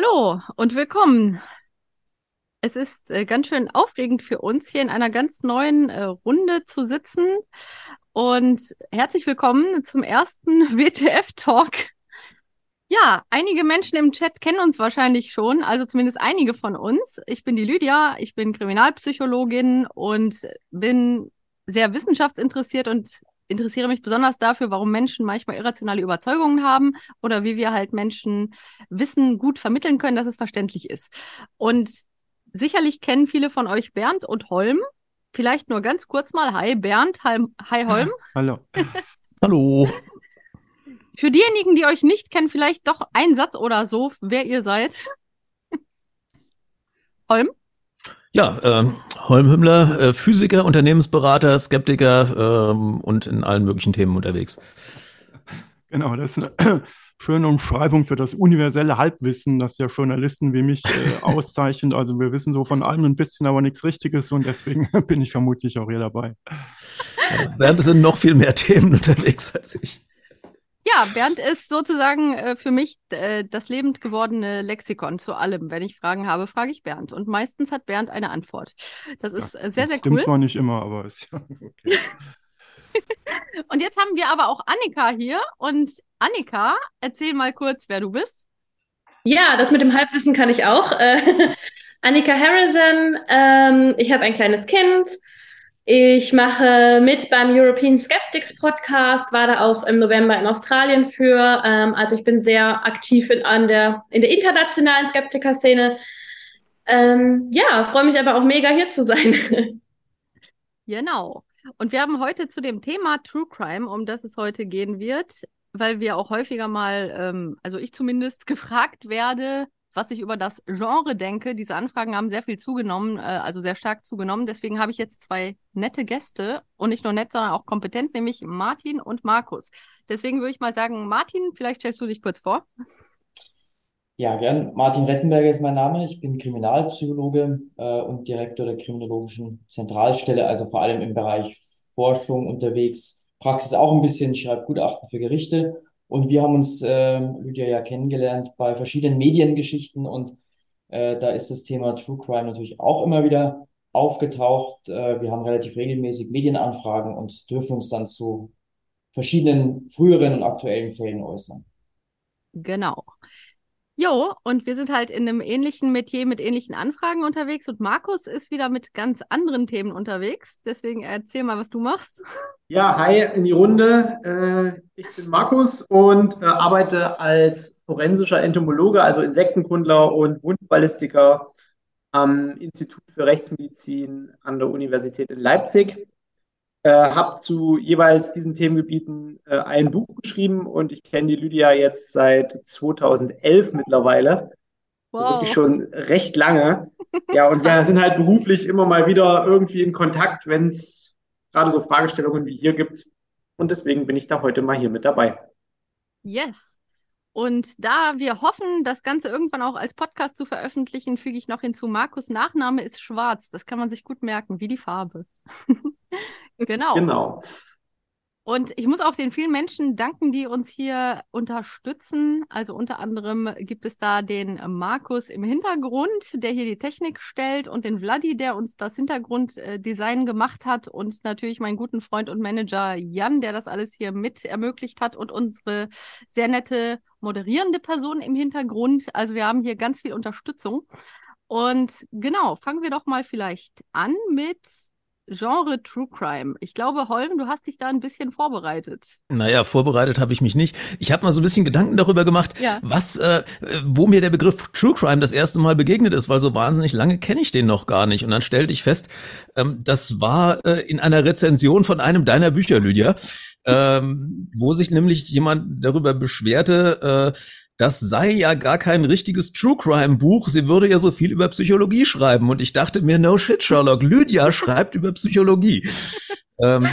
Hallo und willkommen. Es ist äh, ganz schön aufregend für uns, hier in einer ganz neuen äh, Runde zu sitzen. Und herzlich willkommen zum ersten WTF-Talk. Ja, einige Menschen im Chat kennen uns wahrscheinlich schon, also zumindest einige von uns. Ich bin die Lydia, ich bin Kriminalpsychologin und bin sehr wissenschaftsinteressiert und interessiere mich besonders dafür, warum Menschen manchmal irrationale Überzeugungen haben oder wie wir halt Menschen Wissen gut vermitteln können, dass es verständlich ist. Und sicherlich kennen viele von euch Bernd und Holm. Vielleicht nur ganz kurz mal. Hi Bernd, hi, hi Holm. Hallo. Hallo. Für diejenigen, die euch nicht kennen, vielleicht doch ein Satz oder so, wer ihr seid. Holm? Ja, ähm, Holm Hümmler, äh, Physiker, Unternehmensberater, Skeptiker ähm, und in allen möglichen Themen unterwegs. Genau, das ist eine schöne Umschreibung für das universelle Halbwissen, das ja Journalisten wie mich äh, auszeichnet. Also wir wissen so von allem ein bisschen, aber nichts Richtiges und deswegen bin ich vermutlich auch hier dabei. Ja, während sind noch viel mehr Themen unterwegs als ich. Ja, Bernd ist sozusagen äh, für mich äh, das lebend gewordene Lexikon zu allem. Wenn ich Fragen habe, frage ich Bernd. Und meistens hat Bernd eine Antwort. Das ist ja, äh, sehr, sehr stimmt cool. Stimmt zwar nicht immer, aber ist ja okay. und jetzt haben wir aber auch Annika hier. Und Annika, erzähl mal kurz, wer du bist. Ja, das mit dem Halbwissen kann ich auch. Äh, Annika Harrison, ähm, ich habe ein kleines Kind ich mache mit beim European Skeptics Podcast, war da auch im November in Australien für. Ähm, also ich bin sehr aktiv in, an der, in der internationalen Skeptiker-Szene. Ähm, ja, freue mich aber auch mega hier zu sein. Genau. Und wir haben heute zu dem Thema True Crime, um das es heute gehen wird, weil wir auch häufiger mal, ähm, also ich zumindest, gefragt werde, was ich über das Genre denke. Diese Anfragen haben sehr viel zugenommen, äh, also sehr stark zugenommen. Deswegen habe ich jetzt zwei nette Gäste und nicht nur nett, sondern auch kompetent, nämlich Martin und Markus. Deswegen würde ich mal sagen, Martin, vielleicht stellst du dich kurz vor. Ja, gern. Martin Rettenberger ist mein Name. Ich bin Kriminalpsychologe äh, und Direktor der Kriminologischen Zentralstelle, also vor allem im Bereich Forschung unterwegs. Praxis auch ein bisschen. Ich schreibe Gutachten für Gerichte und wir haben uns, äh, Lydia, ja kennengelernt bei verschiedenen Mediengeschichten und äh, da ist das Thema True Crime natürlich auch immer wieder aufgetaucht. Äh, wir haben relativ regelmäßig Medienanfragen und dürfen uns dann zu verschiedenen früheren und aktuellen Fällen äußern. Genau. Jo, und wir sind halt in einem ähnlichen Metier mit ähnlichen Anfragen unterwegs und Markus ist wieder mit ganz anderen Themen unterwegs. Deswegen erzähl mal, was du machst. Ja, hi in die Runde. Äh, ich bin Markus und äh, arbeite als forensischer Entomologe, also Insektenkundler und Wundballistiker am Institut für Rechtsmedizin an der Universität in Leipzig. Äh, habe zu jeweils diesen Themengebieten äh, ein Buch geschrieben und ich kenne die Lydia jetzt seit 2011 mittlerweile. Wow. Also wirklich schon recht lange. Ja, und wir sind halt beruflich immer mal wieder irgendwie in Kontakt, wenn es gerade so Fragestellungen wie hier gibt. Und deswegen bin ich da heute mal hier mit dabei. Yes. Und da wir hoffen, das Ganze irgendwann auch als Podcast zu veröffentlichen, füge ich noch hinzu, Markus Nachname ist schwarz. Das kann man sich gut merken, wie die Farbe. genau. Genau. Und ich muss auch den vielen Menschen danken, die uns hier unterstützen. Also unter anderem gibt es da den Markus im Hintergrund, der hier die Technik stellt und den Vladi, der uns das Hintergrunddesign gemacht hat und natürlich meinen guten Freund und Manager Jan, der das alles hier mit ermöglicht hat und unsere sehr nette moderierende Person im Hintergrund. Also wir haben hier ganz viel Unterstützung. Und genau, fangen wir doch mal vielleicht an mit Genre True Crime. Ich glaube, Holm, du hast dich da ein bisschen vorbereitet. Naja, vorbereitet habe ich mich nicht. Ich habe mal so ein bisschen Gedanken darüber gemacht, ja. was, äh, wo mir der Begriff True Crime das erste Mal begegnet ist, weil so wahnsinnig lange kenne ich den noch gar nicht. Und dann stellte ich fest, ähm, das war äh, in einer Rezension von einem deiner Bücher, Lydia, ähm, wo sich nämlich jemand darüber beschwerte, äh, das sei ja gar kein richtiges True Crime Buch. Sie würde ja so viel über Psychologie schreiben. Und ich dachte mir, no shit, Sherlock. Lydia schreibt über Psychologie. ähm,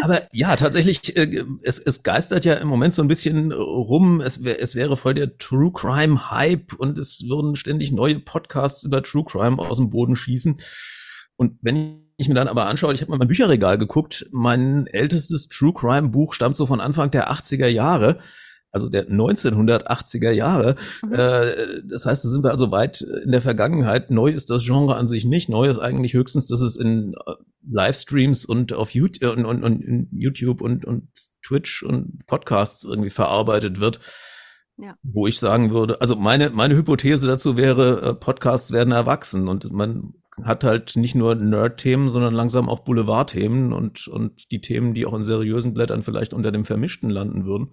aber ja, tatsächlich, äh, es, es geistert ja im Moment so ein bisschen rum. Es, wär, es wäre voll der True Crime Hype und es würden ständig neue Podcasts über True Crime aus dem Boden schießen. Und wenn ich mir dann aber anschaue, ich habe mal mein Bücherregal geguckt, mein ältestes True Crime Buch stammt so von Anfang der 80er Jahre. Also der 1980er Jahre. Mhm. Äh, das heißt, da sind wir also weit in der Vergangenheit. Neu ist das Genre an sich nicht. Neu ist eigentlich höchstens, dass es in äh, Livestreams und auf YouTube und, und, und YouTube und, und Twitch und Podcasts irgendwie verarbeitet wird. Ja. Wo ich sagen würde, also meine, meine Hypothese dazu wäre, äh, Podcasts werden erwachsen und man hat halt nicht nur Nerd-Themen, sondern langsam auch Boulevard-Themen und, und die Themen, die auch in seriösen Blättern vielleicht unter dem Vermischten landen würden.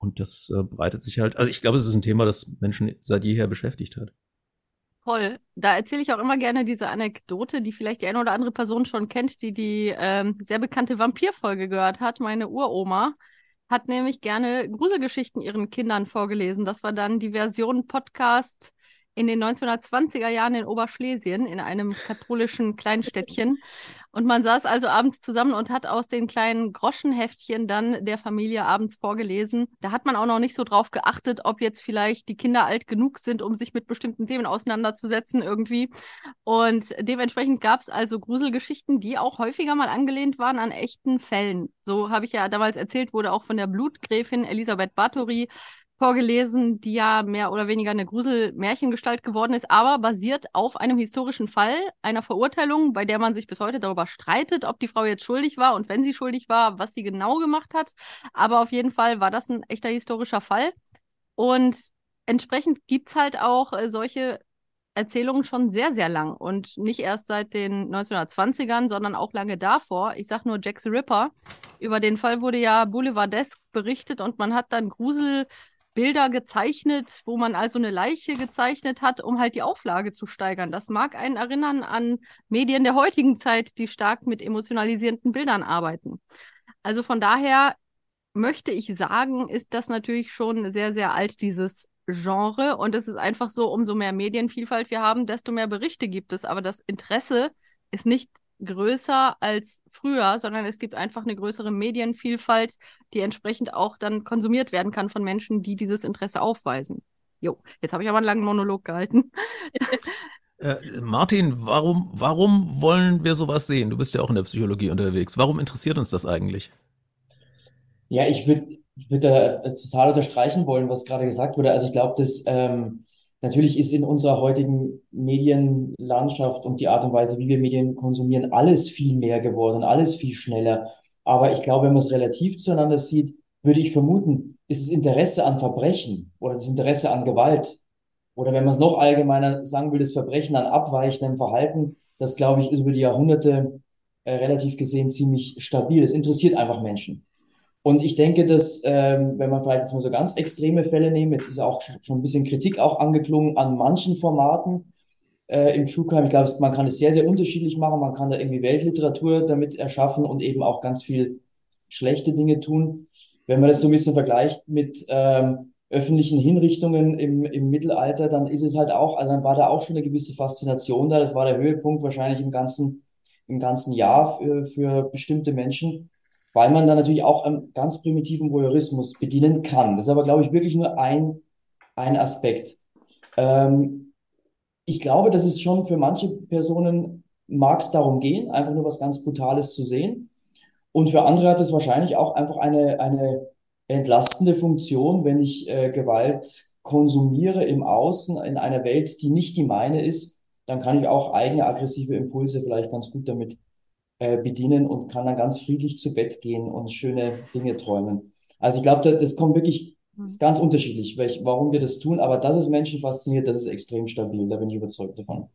Und das äh, breitet sich halt, also ich glaube, es ist ein Thema, das Menschen seit jeher beschäftigt hat. Toll. Da erzähle ich auch immer gerne diese Anekdote, die vielleicht die eine oder andere Person schon kennt, die die ähm, sehr bekannte Vampir-Folge gehört hat. Meine Uroma hat nämlich gerne Gruselgeschichten ihren Kindern vorgelesen. Das war dann die Version Podcast in den 1920er Jahren in Oberschlesien, in einem katholischen Kleinstädtchen. Und man saß also abends zusammen und hat aus den kleinen Groschenheftchen dann der Familie abends vorgelesen. Da hat man auch noch nicht so drauf geachtet, ob jetzt vielleicht die Kinder alt genug sind, um sich mit bestimmten Themen auseinanderzusetzen irgendwie. Und dementsprechend gab es also Gruselgeschichten, die auch häufiger mal angelehnt waren an echten Fällen. So habe ich ja damals erzählt, wurde auch von der Blutgräfin Elisabeth Bathory vorgelesen, die ja mehr oder weniger eine Grusel-Märchengestalt geworden ist, aber basiert auf einem historischen Fall, einer Verurteilung, bei der man sich bis heute darüber streitet, ob die Frau jetzt schuldig war und wenn sie schuldig war, was sie genau gemacht hat. Aber auf jeden Fall war das ein echter historischer Fall. Und entsprechend gibt es halt auch äh, solche Erzählungen schon sehr, sehr lang und nicht erst seit den 1920ern, sondern auch lange davor. Ich sage nur Jack the Ripper. Über den Fall wurde ja Boulevardesk berichtet und man hat dann Grusel Bilder gezeichnet, wo man also eine Leiche gezeichnet hat, um halt die Auflage zu steigern. Das mag einen erinnern an Medien der heutigen Zeit, die stark mit emotionalisierenden Bildern arbeiten. Also von daher möchte ich sagen, ist das natürlich schon sehr, sehr alt, dieses Genre. Und es ist einfach so, umso mehr Medienvielfalt wir haben, desto mehr Berichte gibt es. Aber das Interesse ist nicht größer als früher, sondern es gibt einfach eine größere Medienvielfalt, die entsprechend auch dann konsumiert werden kann von Menschen, die dieses Interesse aufweisen. Jo, jetzt habe ich aber einen langen Monolog gehalten. Äh, Martin, warum, warum wollen wir sowas sehen? Du bist ja auch in der Psychologie unterwegs. Warum interessiert uns das eigentlich? Ja, ich würde ich würd da total unterstreichen wollen, was gerade gesagt wurde. Also ich glaube, dass ähm, Natürlich ist in unserer heutigen Medienlandschaft und die Art und Weise, wie wir Medien konsumieren, alles viel mehr geworden, alles viel schneller. Aber ich glaube, wenn man es relativ zueinander sieht, würde ich vermuten, ist das Interesse an Verbrechen oder das Interesse an Gewalt oder wenn man es noch allgemeiner sagen will, das Verbrechen an abweichendem Verhalten, das glaube ich ist über die Jahrhunderte äh, relativ gesehen ziemlich stabil. Es interessiert einfach Menschen. Und ich denke, dass, ähm, wenn man vielleicht jetzt mal so ganz extreme Fälle nehmen, jetzt ist auch schon ein bisschen Kritik auch angeklungen an manchen Formaten äh, im True Crime. Ich glaube, man kann es sehr, sehr unterschiedlich machen. Man kann da irgendwie Weltliteratur damit erschaffen und eben auch ganz viel schlechte Dinge tun. Wenn man das so ein bisschen vergleicht mit ähm, öffentlichen Hinrichtungen im, im Mittelalter, dann ist es halt auch, also dann war da auch schon eine gewisse Faszination da. Das war der Höhepunkt wahrscheinlich im ganzen, im ganzen Jahr für, für bestimmte Menschen weil man da natürlich auch einen ganz primitiven Voyeurismus bedienen kann. Das ist aber, glaube ich, wirklich nur ein, ein Aspekt. Ähm, ich glaube, dass es schon für manche Personen mag es darum gehen, einfach nur was ganz Brutales zu sehen. Und für andere hat es wahrscheinlich auch einfach eine, eine entlastende Funktion, wenn ich äh, Gewalt konsumiere im Außen in einer Welt, die nicht die meine ist, dann kann ich auch eigene aggressive Impulse vielleicht ganz gut damit äh, bedienen und kann dann ganz friedlich zu Bett gehen und schöne Dinge träumen. Also ich glaube, das, das kommt wirklich, hm. ist ganz unterschiedlich, welch, warum wir das tun, aber dass es Menschen fasziniert, das ist extrem stabil, da bin ich überzeugt davon.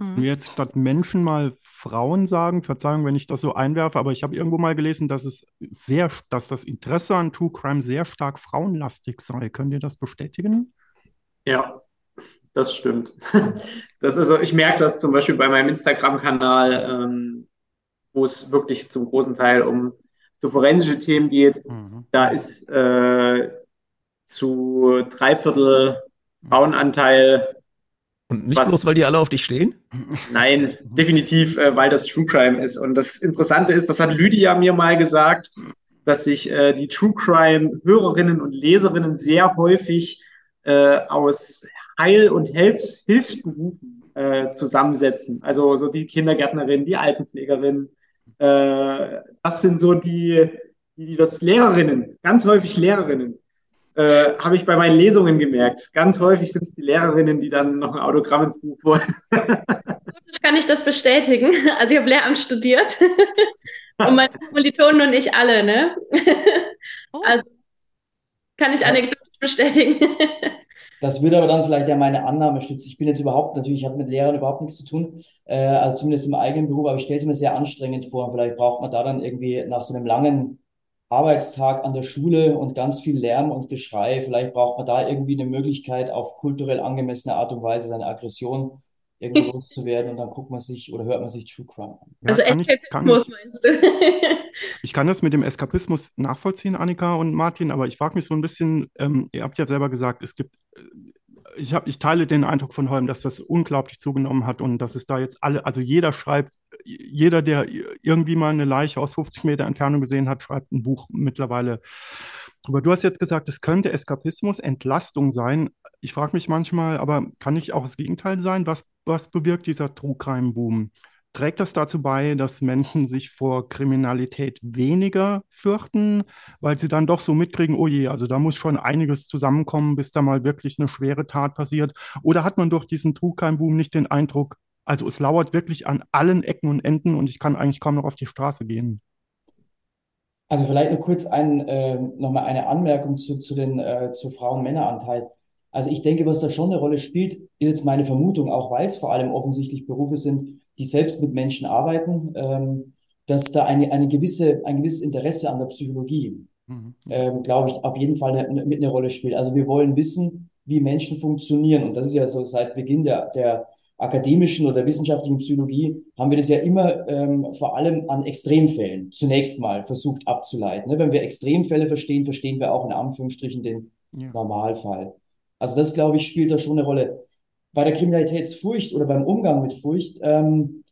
Wenn wir jetzt statt Menschen mal Frauen sagen, Verzeihung, wenn ich das so einwerfe, aber ich habe irgendwo mal gelesen, dass es sehr, dass das Interesse an True Crime sehr stark frauenlastig sei. Könnt ihr das bestätigen? Ja, das stimmt. Das ist, ich merke das zum Beispiel bei meinem Instagram-Kanal. Ähm, wo es wirklich zum großen Teil um so forensische Themen geht. Mhm. Da ist äh, zu Dreiviertel Frauenanteil. Und nicht was, bloß, weil die alle auf dich stehen? Nein, definitiv, äh, weil das True Crime ist. Und das Interessante ist, das hat Lydia mir mal gesagt, dass sich äh, die True Crime-Hörerinnen und Leserinnen sehr häufig äh, aus Heil- und Hilfs Hilfsberufen äh, zusammensetzen. Also so die Kindergärtnerin, die Altenpflegerin, äh, das sind so die, die, das Lehrerinnen, ganz häufig Lehrerinnen. äh, habe ich bei meinen Lesungen gemerkt. Ganz häufig sind es die Lehrerinnen, die dann noch ein Autogramm ins Buch wollen. kann ich das bestätigen. Also ich habe Lehramt studiert und meine Kommilitonen und ich alle, ne? Oh. Also kann ich anekdotisch bestätigen. Das würde aber dann vielleicht ja meine Annahme stützen. Ich bin jetzt überhaupt, natürlich, ich habe mit Lehrern überhaupt nichts zu tun, äh, also zumindest im eigenen Beruf, aber ich stelle es mir sehr anstrengend vor. Vielleicht braucht man da dann irgendwie nach so einem langen Arbeitstag an der Schule und ganz viel Lärm und Geschrei, vielleicht braucht man da irgendwie eine Möglichkeit, auf kulturell angemessene Art und Weise seine Aggression irgendwie loszuwerden und dann guckt man sich oder hört man sich True Crime an. Ja, also Eskapismus ich, meinst du? ich kann das mit dem Eskapismus nachvollziehen, Annika und Martin, aber ich frage mich so ein bisschen, ähm, ihr habt ja selber gesagt, es gibt äh, ich, hab, ich teile den Eindruck von Holm, dass das unglaublich zugenommen hat und dass es da jetzt alle, also jeder schreibt, jeder, der irgendwie mal eine Leiche aus 50 Meter Entfernung gesehen hat, schreibt ein Buch mittlerweile drüber. Du hast jetzt gesagt, es könnte Eskapismus, Entlastung sein. Ich frage mich manchmal, aber kann nicht auch das Gegenteil sein? Was, was bewirkt dieser True Crime Boom? Trägt das dazu bei, dass Menschen sich vor Kriminalität weniger fürchten, weil sie dann doch so mitkriegen, oh je, also da muss schon einiges zusammenkommen, bis da mal wirklich eine schwere Tat passiert? Oder hat man durch diesen True Crime Boom nicht den Eindruck, also es lauert wirklich an allen Ecken und Enden und ich kann eigentlich kaum noch auf die Straße gehen? Also vielleicht nur kurz ein, äh, nochmal eine Anmerkung zu, zu den, äh, zu Frauen-Männer-Anteil. Also ich denke, was da schon eine Rolle spielt, ist jetzt meine Vermutung, auch weil es vor allem offensichtlich Berufe sind, die selbst mit Menschen arbeiten, ähm, dass da eine, eine gewisse, ein gewisses Interesse an der Psychologie, mhm. ähm, glaube ich, auf jeden Fall eine, mit eine Rolle spielt. Also wir wollen wissen, wie Menschen funktionieren. Und das ist ja so seit Beginn der, der akademischen oder wissenschaftlichen Psychologie haben wir das ja immer ähm, vor allem an Extremfällen zunächst mal versucht abzuleiten. Ne? Wenn wir Extremfälle verstehen, verstehen wir auch in Anführungsstrichen den ja. Normalfall. Also das, glaube ich, spielt da schon eine Rolle bei der Kriminalitätsfurcht oder beim Umgang mit Furcht, ähm,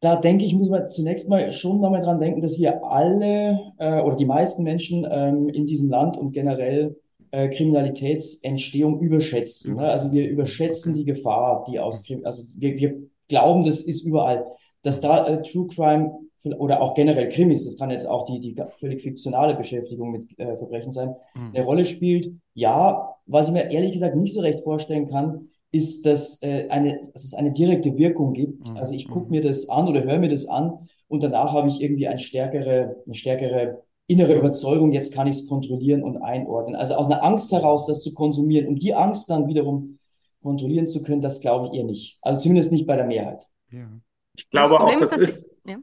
da denke ich, muss man zunächst mal schon nochmal dran denken, dass wir alle äh, oder die meisten Menschen ähm, in diesem Land und generell äh, Kriminalitätsentstehung überschätzen. Ne? Also wir überschätzen die Gefahr, die aus also wir, wir glauben, das ist überall. Dass da äh, True Crime oder auch generell Krimis, das kann jetzt auch die, die völlig fiktionale Beschäftigung mit äh, Verbrechen sein, mhm. eine Rolle spielt. Ja, was ich mir ehrlich gesagt nicht so recht vorstellen kann, ist, dass, äh, eine, dass es eine direkte Wirkung gibt. Mhm. Also ich gucke mhm. mir das an oder höre mir das an und danach habe ich irgendwie eine stärkere, eine stärkere innere Überzeugung, jetzt kann ich es kontrollieren und einordnen. Also aus einer Angst heraus, das zu konsumieren, um die Angst dann wiederum kontrollieren zu können, das glaube ich eher nicht. Also zumindest nicht bei der Mehrheit. Ja. Ich glaube auch, das ist, ja.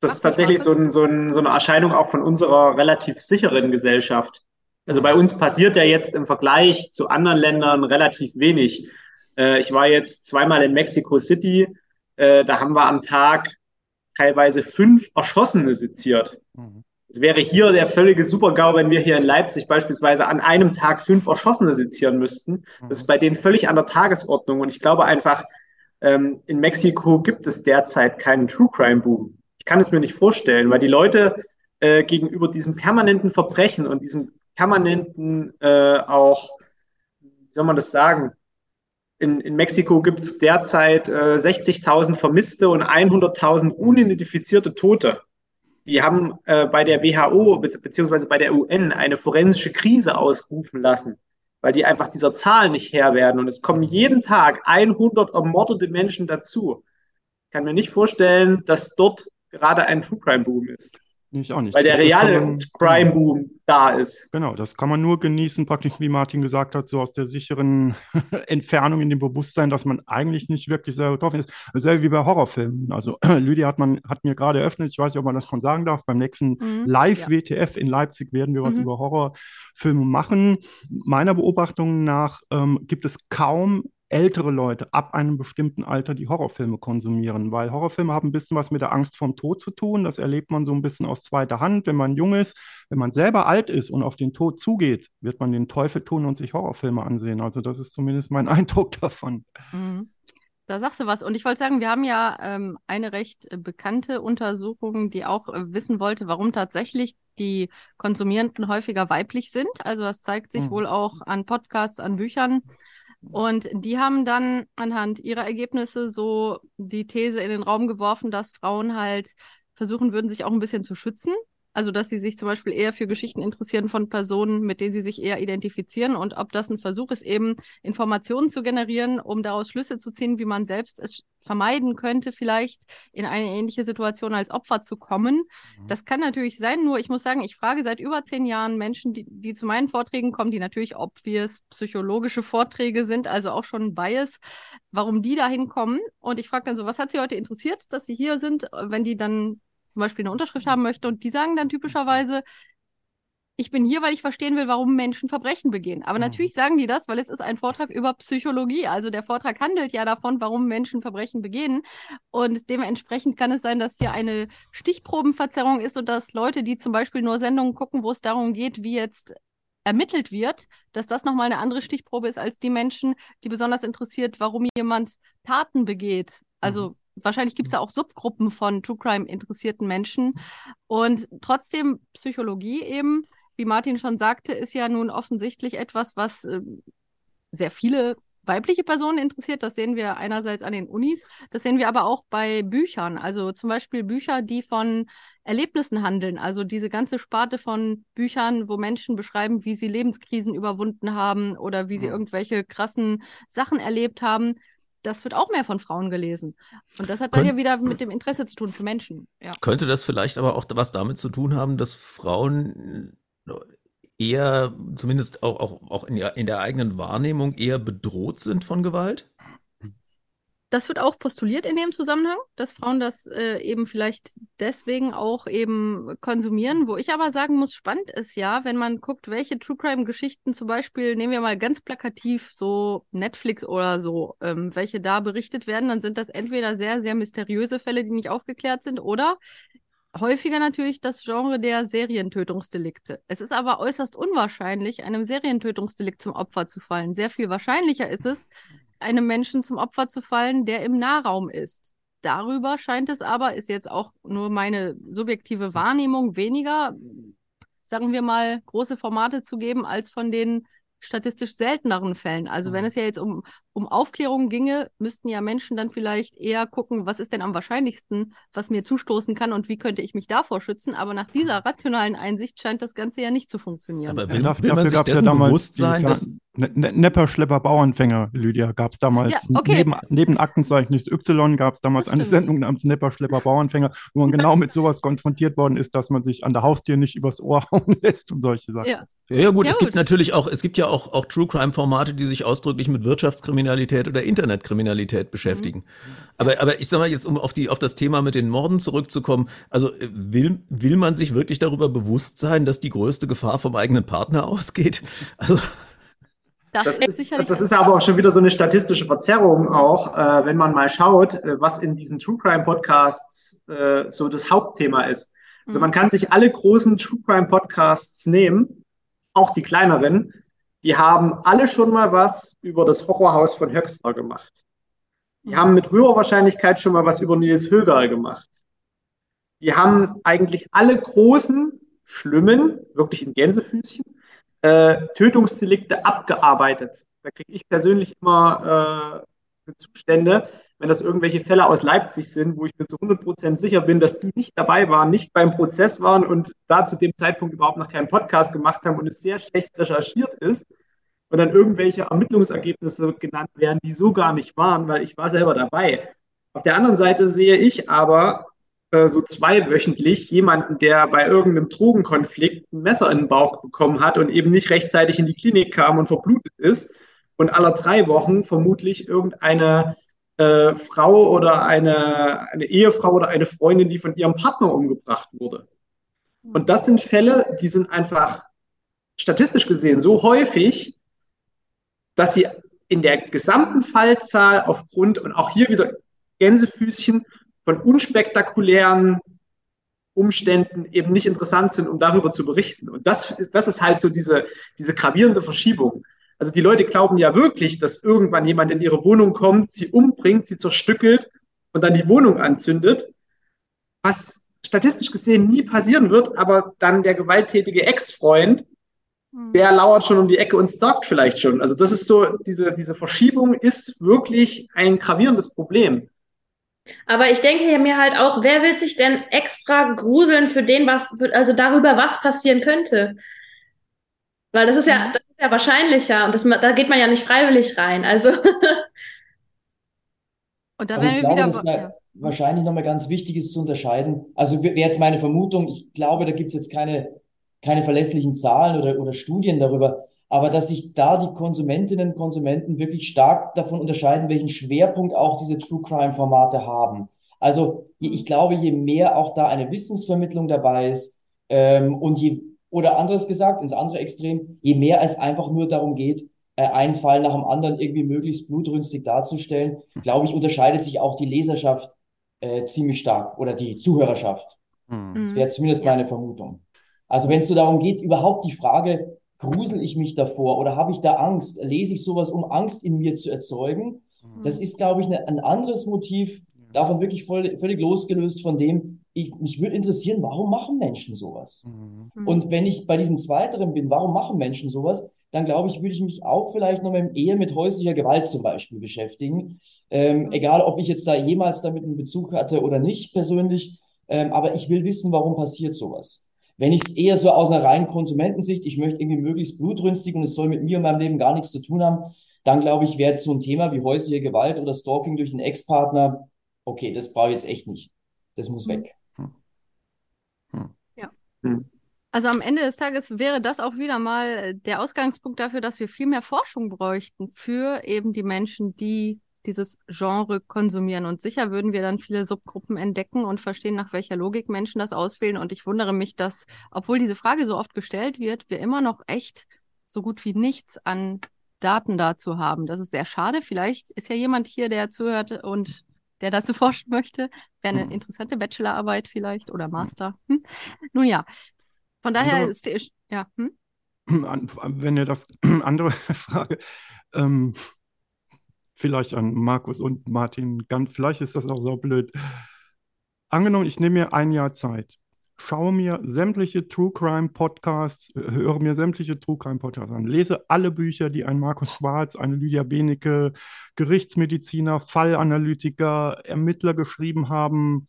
das ist tatsächlich so, ein, so, ein, so eine Erscheinung auch von unserer relativ sicheren Gesellschaft. Also bei uns passiert ja jetzt im Vergleich zu anderen Ländern relativ wenig. Äh, ich war jetzt zweimal in Mexico City. Äh, da haben wir am Tag teilweise fünf Erschossene seziert. Mhm. Es wäre hier der völlige Supergau, wenn wir hier in Leipzig beispielsweise an einem Tag fünf Erschossene sezieren müssten. Das ist bei denen völlig an der Tagesordnung. Und ich glaube einfach, ähm, in Mexiko gibt es derzeit keinen True Crime Boom. Ich kann es mir nicht vorstellen, weil die Leute äh, gegenüber diesem permanenten Verbrechen und diesem permanenten äh, auch, wie soll man das sagen, in, in Mexiko gibt es derzeit äh, 60.000 Vermisste und 100.000 unidentifizierte Tote. Die haben äh, bei der WHO be beziehungsweise bei der UN eine forensische Krise ausrufen lassen, weil die einfach dieser Zahl nicht Herr werden. Und es kommen jeden Tag 100 ermordete Menschen dazu. Ich kann mir nicht vorstellen, dass dort gerade ein True Crime Boom ist. Ich auch nicht. Weil der reale Crime-Boom da ist. Genau, das kann man nur genießen, praktisch wie Martin gesagt hat, so aus der sicheren Entfernung in dem Bewusstsein, dass man eigentlich nicht wirklich selber betroffen ist. Dasselbe wie bei Horrorfilmen. Also Lydia hat, man, hat mir gerade eröffnet, ich weiß nicht, ob man das schon sagen darf, beim nächsten mhm, Live-WTF ja. in Leipzig werden wir was mhm. über Horrorfilme machen. Meiner Beobachtung nach ähm, gibt es kaum ältere Leute ab einem bestimmten Alter, die Horrorfilme konsumieren, weil Horrorfilme haben ein bisschen was mit der Angst vorm Tod zu tun. Das erlebt man so ein bisschen aus zweiter Hand, wenn man jung ist. Wenn man selber alt ist und auf den Tod zugeht, wird man den Teufel tun und sich Horrorfilme ansehen. Also das ist zumindest mein Eindruck davon. Mhm. Da sagst du was. Und ich wollte sagen, wir haben ja ähm, eine recht äh, bekannte Untersuchung, die auch äh, wissen wollte, warum tatsächlich die Konsumierenden häufiger weiblich sind. Also das zeigt sich mhm. wohl auch an Podcasts, an Büchern. Und die haben dann anhand ihrer Ergebnisse so die These in den Raum geworfen, dass Frauen halt versuchen würden, sich auch ein bisschen zu schützen. Also, dass sie sich zum Beispiel eher für Geschichten interessieren von Personen, mit denen sie sich eher identifizieren und ob das ein Versuch ist, eben Informationen zu generieren, um daraus Schlüsse zu ziehen, wie man selbst es vermeiden könnte, vielleicht in eine ähnliche Situation als Opfer zu kommen. Mhm. Das kann natürlich sein, nur ich muss sagen, ich frage seit über zehn Jahren Menschen, die, die zu meinen Vorträgen kommen, die natürlich obvious psychologische Vorträge sind, also auch schon Bias, warum die dahin kommen. Und ich frage dann so, was hat sie heute interessiert, dass sie hier sind, wenn die dann zum Beispiel eine Unterschrift haben möchte. Und die sagen dann typischerweise, ich bin hier, weil ich verstehen will, warum Menschen Verbrechen begehen. Aber mhm. natürlich sagen die das, weil es ist ein Vortrag über Psychologie. Also der Vortrag handelt ja davon, warum Menschen Verbrechen begehen. Und dementsprechend kann es sein, dass hier eine Stichprobenverzerrung ist und dass Leute, die zum Beispiel nur Sendungen gucken, wo es darum geht, wie jetzt ermittelt wird, dass das nochmal eine andere Stichprobe ist als die Menschen, die besonders interessiert, warum jemand Taten begeht. Also mhm wahrscheinlich gibt es da auch Subgruppen von True Crime interessierten Menschen. Und trotzdem Psychologie eben, wie Martin schon sagte, ist ja nun offensichtlich etwas, was äh, sehr viele weibliche Personen interessiert. Das sehen wir einerseits an den Unis, das sehen wir aber auch bei Büchern. Also zum Beispiel Bücher, die von Erlebnissen handeln. Also diese ganze Sparte von Büchern, wo Menschen beschreiben, wie sie Lebenskrisen überwunden haben oder wie sie irgendwelche krassen Sachen erlebt haben das wird auch mehr von Frauen gelesen. Und das hat dann Kön ja wieder mit dem Interesse zu tun für Menschen. Ja. Könnte das vielleicht aber auch was damit zu tun haben, dass Frauen eher, zumindest auch, auch, auch in, in der eigenen Wahrnehmung, eher bedroht sind von Gewalt? Das wird auch postuliert in dem Zusammenhang, dass Frauen das äh, eben vielleicht deswegen auch eben konsumieren. Wo ich aber sagen muss, spannend ist ja, wenn man guckt, welche True Crime-Geschichten zum Beispiel, nehmen wir mal ganz plakativ so Netflix oder so, ähm, welche da berichtet werden, dann sind das entweder sehr, sehr mysteriöse Fälle, die nicht aufgeklärt sind, oder häufiger natürlich das Genre der Serientötungsdelikte. Es ist aber äußerst unwahrscheinlich, einem Serientötungsdelikt zum Opfer zu fallen. Sehr viel wahrscheinlicher ist es, einem Menschen zum Opfer zu fallen, der im Nahraum ist. Darüber scheint es aber, ist jetzt auch nur meine subjektive Wahrnehmung, weniger, sagen wir mal, große Formate zu geben als von den statistisch selteneren Fällen. Also wenn mhm. es ja jetzt um, um Aufklärung ginge, müssten ja Menschen dann vielleicht eher gucken, was ist denn am wahrscheinlichsten, was mir zustoßen kann und wie könnte ich mich davor schützen. Aber nach dieser rationalen Einsicht scheint das Ganze ja nicht zu funktionieren. Aber will, ja, will man sich dessen ja bewusst sein, dass... Ne, ne, Nepper, Schlepper, Bauernfänger, Lydia, gab es damals ja, okay. neben, neben Aktenzeichen Y gab es damals eine Sendung namens Nepper, Schlepper, Bauernfänger, wo man genau mit sowas konfrontiert worden ist, dass man sich an der Haustür nicht übers Ohr hauen lässt und solche Sachen. Ja, ja, gut, ja, es gut. gibt natürlich auch, es gibt ja auch, auch True Crime Formate, die sich ausdrücklich mit Wirtschaftskriminalität oder Internetkriminalität beschäftigen. Mhm. Aber, aber ich sag mal jetzt, um auf die, auf das Thema mit den Morden zurückzukommen, also äh, will, will man sich wirklich darüber bewusst sein, dass die größte Gefahr vom eigenen Partner ausgeht? Also. Das, das, ist, das ist aber auch schon wieder so eine statistische Verzerrung auch, äh, wenn man mal schaut, äh, was in diesen True Crime Podcasts äh, so das Hauptthema ist. Also man mhm. kann sich alle großen True Crime Podcasts nehmen auch die kleineren, die haben alle schon mal was über das Horrorhaus von Höxter gemacht. Die haben mit höherer Wahrscheinlichkeit schon mal was über Nils Höger gemacht. Die haben eigentlich alle großen, schlimmen, wirklich in Gänsefüßchen, äh, Tötungsdelikte abgearbeitet. Da kriege ich persönlich immer äh, Zustände, wenn das irgendwelche Fälle aus Leipzig sind, wo ich mir zu 100 Prozent sicher bin, dass die nicht dabei waren, nicht beim Prozess waren und da zu dem Zeitpunkt überhaupt noch keinen Podcast gemacht haben und es sehr schlecht recherchiert ist und dann irgendwelche Ermittlungsergebnisse genannt werden, die so gar nicht waren, weil ich war selber dabei. Auf der anderen Seite sehe ich aber äh, so zweiwöchentlich jemanden, der bei irgendeinem Drogenkonflikt ein Messer in den Bauch bekommen hat und eben nicht rechtzeitig in die Klinik kam und verblutet ist und aller drei Wochen vermutlich irgendeine äh, Frau oder eine, eine Ehefrau oder eine Freundin, die von ihrem Partner umgebracht wurde. Und das sind Fälle, die sind einfach statistisch gesehen so häufig, dass sie in der gesamten Fallzahl aufgrund und auch hier wieder Gänsefüßchen von unspektakulären Umständen eben nicht interessant sind, um darüber zu berichten. Und das, das ist halt so diese, diese gravierende Verschiebung. Also die Leute glauben ja wirklich, dass irgendwann jemand in ihre Wohnung kommt, sie umbringt, sie zerstückelt und dann die Wohnung anzündet, was statistisch gesehen nie passieren wird, aber dann der gewalttätige Ex-Freund, hm. der lauert schon um die Ecke und stalkt vielleicht schon. Also das ist so, diese, diese Verschiebung ist wirklich ein gravierendes Problem. Aber ich denke mir halt auch, wer will sich denn extra gruseln für den, was, also darüber, was passieren könnte? Weil das ist ja, mhm. das ist ja wahrscheinlicher und das, da geht man ja nicht freiwillig rein. Also. und da wäre wieder. Das ja. wahrscheinlich nochmal ganz wichtig ist zu unterscheiden. Also wäre jetzt meine Vermutung, ich glaube, da gibt es jetzt keine, keine verlässlichen Zahlen oder, oder Studien darüber, aber dass sich da die Konsumentinnen und Konsumenten wirklich stark davon unterscheiden, welchen Schwerpunkt auch diese True Crime Formate haben. Also ich glaube, je mehr auch da eine Wissensvermittlung dabei ist ähm, und je oder anderes gesagt, ins andere Extrem, je mehr es einfach nur darum geht, äh, einen Fall nach dem anderen irgendwie möglichst blutrünstig darzustellen, glaube ich, unterscheidet sich auch die Leserschaft äh, ziemlich stark oder die Zuhörerschaft. Mhm. Das wäre zumindest meine Vermutung. Also wenn es so darum geht, überhaupt die Frage, grusel ich mich davor oder habe ich da Angst? Lese ich sowas, um Angst in mir zu erzeugen? Mhm. Das ist, glaube ich, ne, ein anderes Motiv, davon wirklich voll, völlig losgelöst von dem, ich, mich würde interessieren, warum machen Menschen sowas? Mhm. Und wenn ich bei diesem Zweiteren bin, warum machen Menschen sowas? Dann glaube ich, würde ich mich auch vielleicht noch eher mit häuslicher Gewalt zum Beispiel beschäftigen. Ähm, mhm. Egal, ob ich jetzt da jemals damit einen Bezug hatte oder nicht persönlich. Ähm, aber ich will wissen, warum passiert sowas. Wenn ich es eher so aus einer reinen Konsumentensicht, ich möchte irgendwie möglichst blutrünstig und es soll mit mir und meinem Leben gar nichts zu tun haben, dann glaube ich, wäre so ein Thema wie häusliche Gewalt oder Stalking durch den Ex-Partner, okay, das brauche ich jetzt echt nicht. Das muss weg. Hm. Also am Ende des Tages wäre das auch wieder mal der Ausgangspunkt dafür, dass wir viel mehr Forschung bräuchten für eben die Menschen, die dieses Genre konsumieren. Und sicher würden wir dann viele Subgruppen entdecken und verstehen, nach welcher Logik Menschen das auswählen. Und ich wundere mich, dass, obwohl diese Frage so oft gestellt wird, wir immer noch echt so gut wie nichts an Daten dazu haben. Das ist sehr schade. Vielleicht ist ja jemand hier, der zuhört und der dazu forschen möchte. Wäre eine hm. interessante Bachelorarbeit vielleicht oder Master. Hm. Nun ja, von daher ist die, ja. Hm? Wenn ihr das andere Frage, ähm, vielleicht an Markus und Martin, ganz, vielleicht ist das auch so blöd. Angenommen, ich nehme mir ein Jahr Zeit, schaue mir sämtliche True Crime Podcasts, höre mir sämtliche True Crime Podcasts an, lese alle Bücher, die ein Markus Schwarz, eine Lydia Benecke, Gerichtsmediziner, Fallanalytiker, Ermittler geschrieben haben.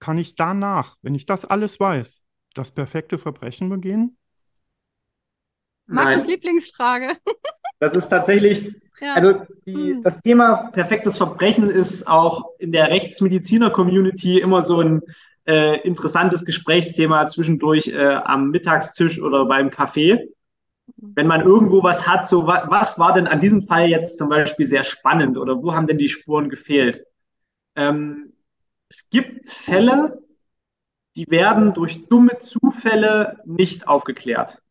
Kann ich danach, wenn ich das alles weiß, das perfekte Verbrechen begehen? Markus Lieblingsfrage. Das ist tatsächlich, ja. also die, hm. das Thema perfektes Verbrechen ist auch in der Rechtsmediziner-Community immer so ein äh, interessantes Gesprächsthema zwischendurch äh, am Mittagstisch oder beim Kaffee. Wenn man irgendwo was hat, so wa was war denn an diesem Fall jetzt zum Beispiel sehr spannend oder wo haben denn die Spuren gefehlt? Ähm, es gibt Fälle, die werden durch dumme Zufälle nicht aufgeklärt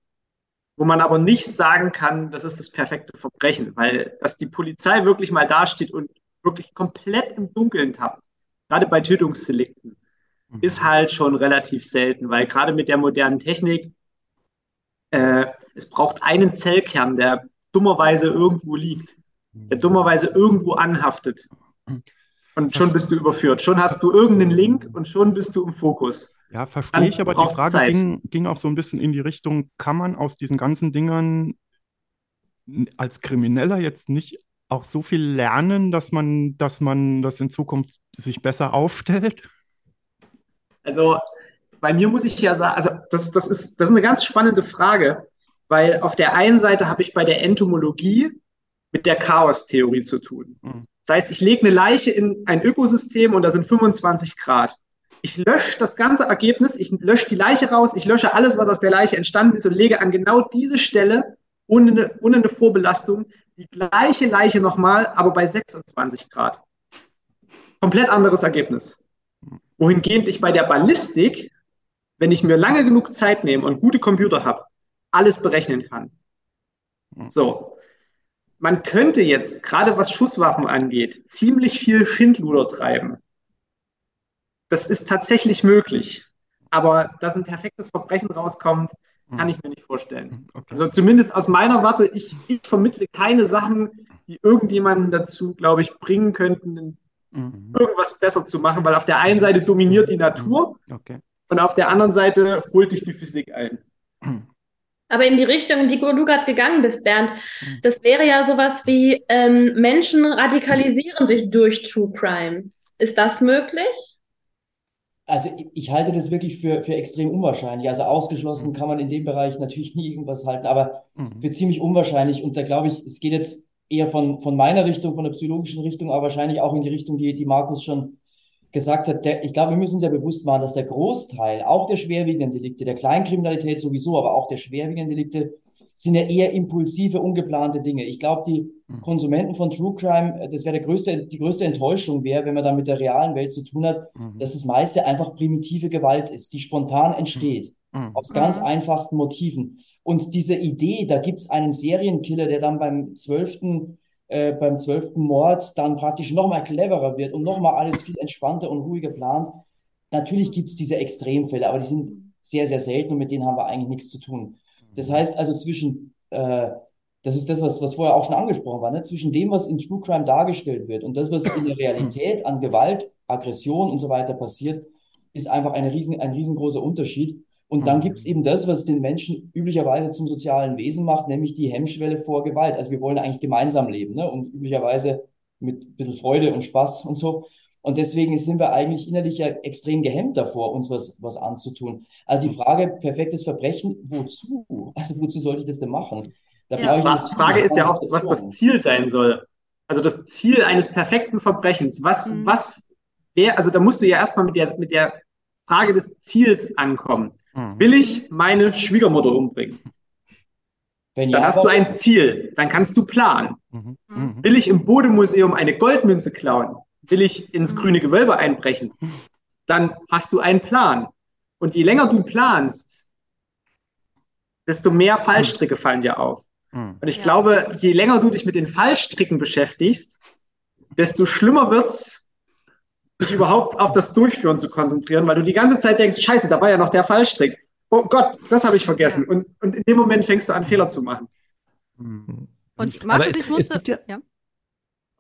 wo man aber nicht sagen kann, das ist das perfekte Verbrechen, weil dass die Polizei wirklich mal dasteht und wirklich komplett im Dunkeln tappt, gerade bei Tötungsdelikten. Ist halt schon relativ selten, weil gerade mit der modernen Technik, äh, es braucht einen Zellkern, der dummerweise irgendwo liegt, der mhm. dummerweise irgendwo anhaftet. Mhm. Und schon bist du überführt. Schon hast du irgendeinen Link und schon bist du im Fokus. Ja, verstehe ich, aber die Frage ging, ging, auch so ein bisschen in die Richtung, kann man aus diesen ganzen Dingern als Krimineller jetzt nicht auch so viel lernen, dass man, dass man das in Zukunft sich besser aufstellt? Also bei mir muss ich ja sagen, also das, das, ist, das ist eine ganz spannende Frage, weil auf der einen Seite habe ich bei der Entomologie mit der Chaos-Theorie zu tun. Mhm. Das heißt, ich lege eine Leiche in ein Ökosystem und da sind 25 Grad ich lösche das ganze Ergebnis, ich lösche die Leiche raus, ich lösche alles, was aus der Leiche entstanden ist und lege an genau diese Stelle ohne eine, ohne eine Vorbelastung die gleiche Leiche nochmal, aber bei 26 Grad. Komplett anderes Ergebnis. Wohingehend ich bei der Ballistik, wenn ich mir lange genug Zeit nehme und gute Computer habe, alles berechnen kann. So. Man könnte jetzt, gerade was Schusswaffen angeht, ziemlich viel Schindluder treiben. Das ist tatsächlich möglich. Aber dass ein perfektes Verbrechen rauskommt, kann ich mir nicht vorstellen. Okay. Also zumindest aus meiner Warte, ich, ich, vermittle keine Sachen, die irgendjemanden dazu, glaube ich, bringen könnten, mhm. irgendwas besser zu machen, weil auf der einen Seite dominiert die Natur okay. und auf der anderen Seite holt dich die Physik ein. Aber in die Richtung, in die du gerade gegangen bist, Bernd, mhm. das wäre ja sowas wie ähm, Menschen radikalisieren sich durch True Crime. Ist das möglich? Also ich halte das wirklich für, für extrem unwahrscheinlich. Also ausgeschlossen kann man in dem Bereich natürlich nie irgendwas halten, aber mhm. für ziemlich unwahrscheinlich. Und da glaube ich, es geht jetzt eher von, von meiner Richtung, von der psychologischen Richtung, aber wahrscheinlich auch in die Richtung, die, die Markus schon gesagt hat. Der, ich glaube, wir müssen uns ja bewusst machen, dass der Großteil, auch der schwerwiegenden Delikte, der Kleinkriminalität sowieso, aber auch der schwerwiegenden Delikte, sind ja eher impulsive, ungeplante Dinge. Ich glaube, die hm. Konsumenten von True Crime, das wäre größte, die größte Enttäuschung wäre, wenn man da mit der realen Welt zu tun hat, mhm. dass das meiste einfach primitive Gewalt ist, die spontan entsteht. Mhm. Aus ganz mhm. einfachsten Motiven. Und diese Idee, da gibt's einen Serienkiller, der dann beim zwölften äh, beim zwölften Mord dann praktisch noch mal cleverer wird und noch mal alles viel entspannter und ruhiger plant. Natürlich gibt's diese Extremfälle, aber die sind sehr, sehr selten und mit denen haben wir eigentlich nichts zu tun. Das heißt also zwischen, äh, das ist das, was, was vorher auch schon angesprochen war, ne? zwischen dem, was in True Crime dargestellt wird und das, was in der Realität an Gewalt, Aggression und so weiter passiert, ist einfach eine riesen, ein riesengroßer Unterschied. Und dann gibt es eben das, was den Menschen üblicherweise zum sozialen Wesen macht, nämlich die Hemmschwelle vor Gewalt. Also wir wollen eigentlich gemeinsam leben ne? und üblicherweise mit ein bisschen Freude und Spaß und so. Und deswegen sind wir eigentlich innerlich ja extrem gehemmt davor, uns was, was anzutun. Also die Frage, perfektes Verbrechen, wozu? Also wozu sollte ich das denn machen? Da ja. Die Frage ist ja auch, was das Ziel sein soll. Also das Ziel eines perfekten Verbrechens. Was, mhm. was wäre, also da musst du ja erstmal mit der, mit der Frage des Ziels ankommen. Mhm. Will ich meine Schwiegermutter umbringen? Wenn dann ja, hast du ein Ziel, dann kannst du planen. Mhm. mhm. Will ich im Bodemuseum eine Goldmünze klauen? will ich ins grüne Gewölbe einbrechen, dann hast du einen Plan. Und je länger du planst, desto mehr Fallstricke fallen dir auf. Hm. Und ich ja. glaube, je länger du dich mit den Fallstricken beschäftigst, desto schlimmer wird es, sich überhaupt auf das Durchführen zu konzentrieren, weil du die ganze Zeit denkst, scheiße, da war ja noch der Fallstrick. Oh Gott, das habe ich vergessen. Und, und in dem Moment fängst du an, Fehler zu machen. Hm. Und Markus, es, ich musste, ja, ja.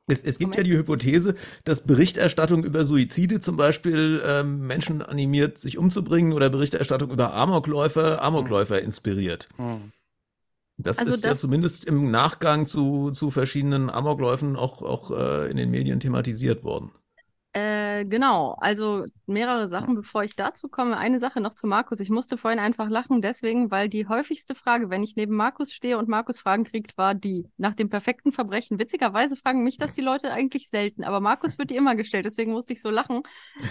Es, es gibt Moment. ja die Hypothese, dass Berichterstattung über Suizide zum Beispiel ähm, Menschen animiert, sich umzubringen oder Berichterstattung über Amokläufer, Amokläufer hm. inspiriert. Hm. Das also ist das ja zumindest im Nachgang zu, zu verschiedenen Amokläufen auch, auch äh, in den Medien thematisiert worden. Äh, genau, also mehrere Sachen, bevor ich dazu komme. Eine Sache noch zu Markus. Ich musste vorhin einfach lachen, deswegen, weil die häufigste Frage, wenn ich neben Markus stehe und Markus Fragen kriegt, war die nach dem perfekten Verbrechen. Witzigerweise fragen mich das die Leute eigentlich selten, aber Markus wird die immer gestellt, deswegen musste ich so lachen,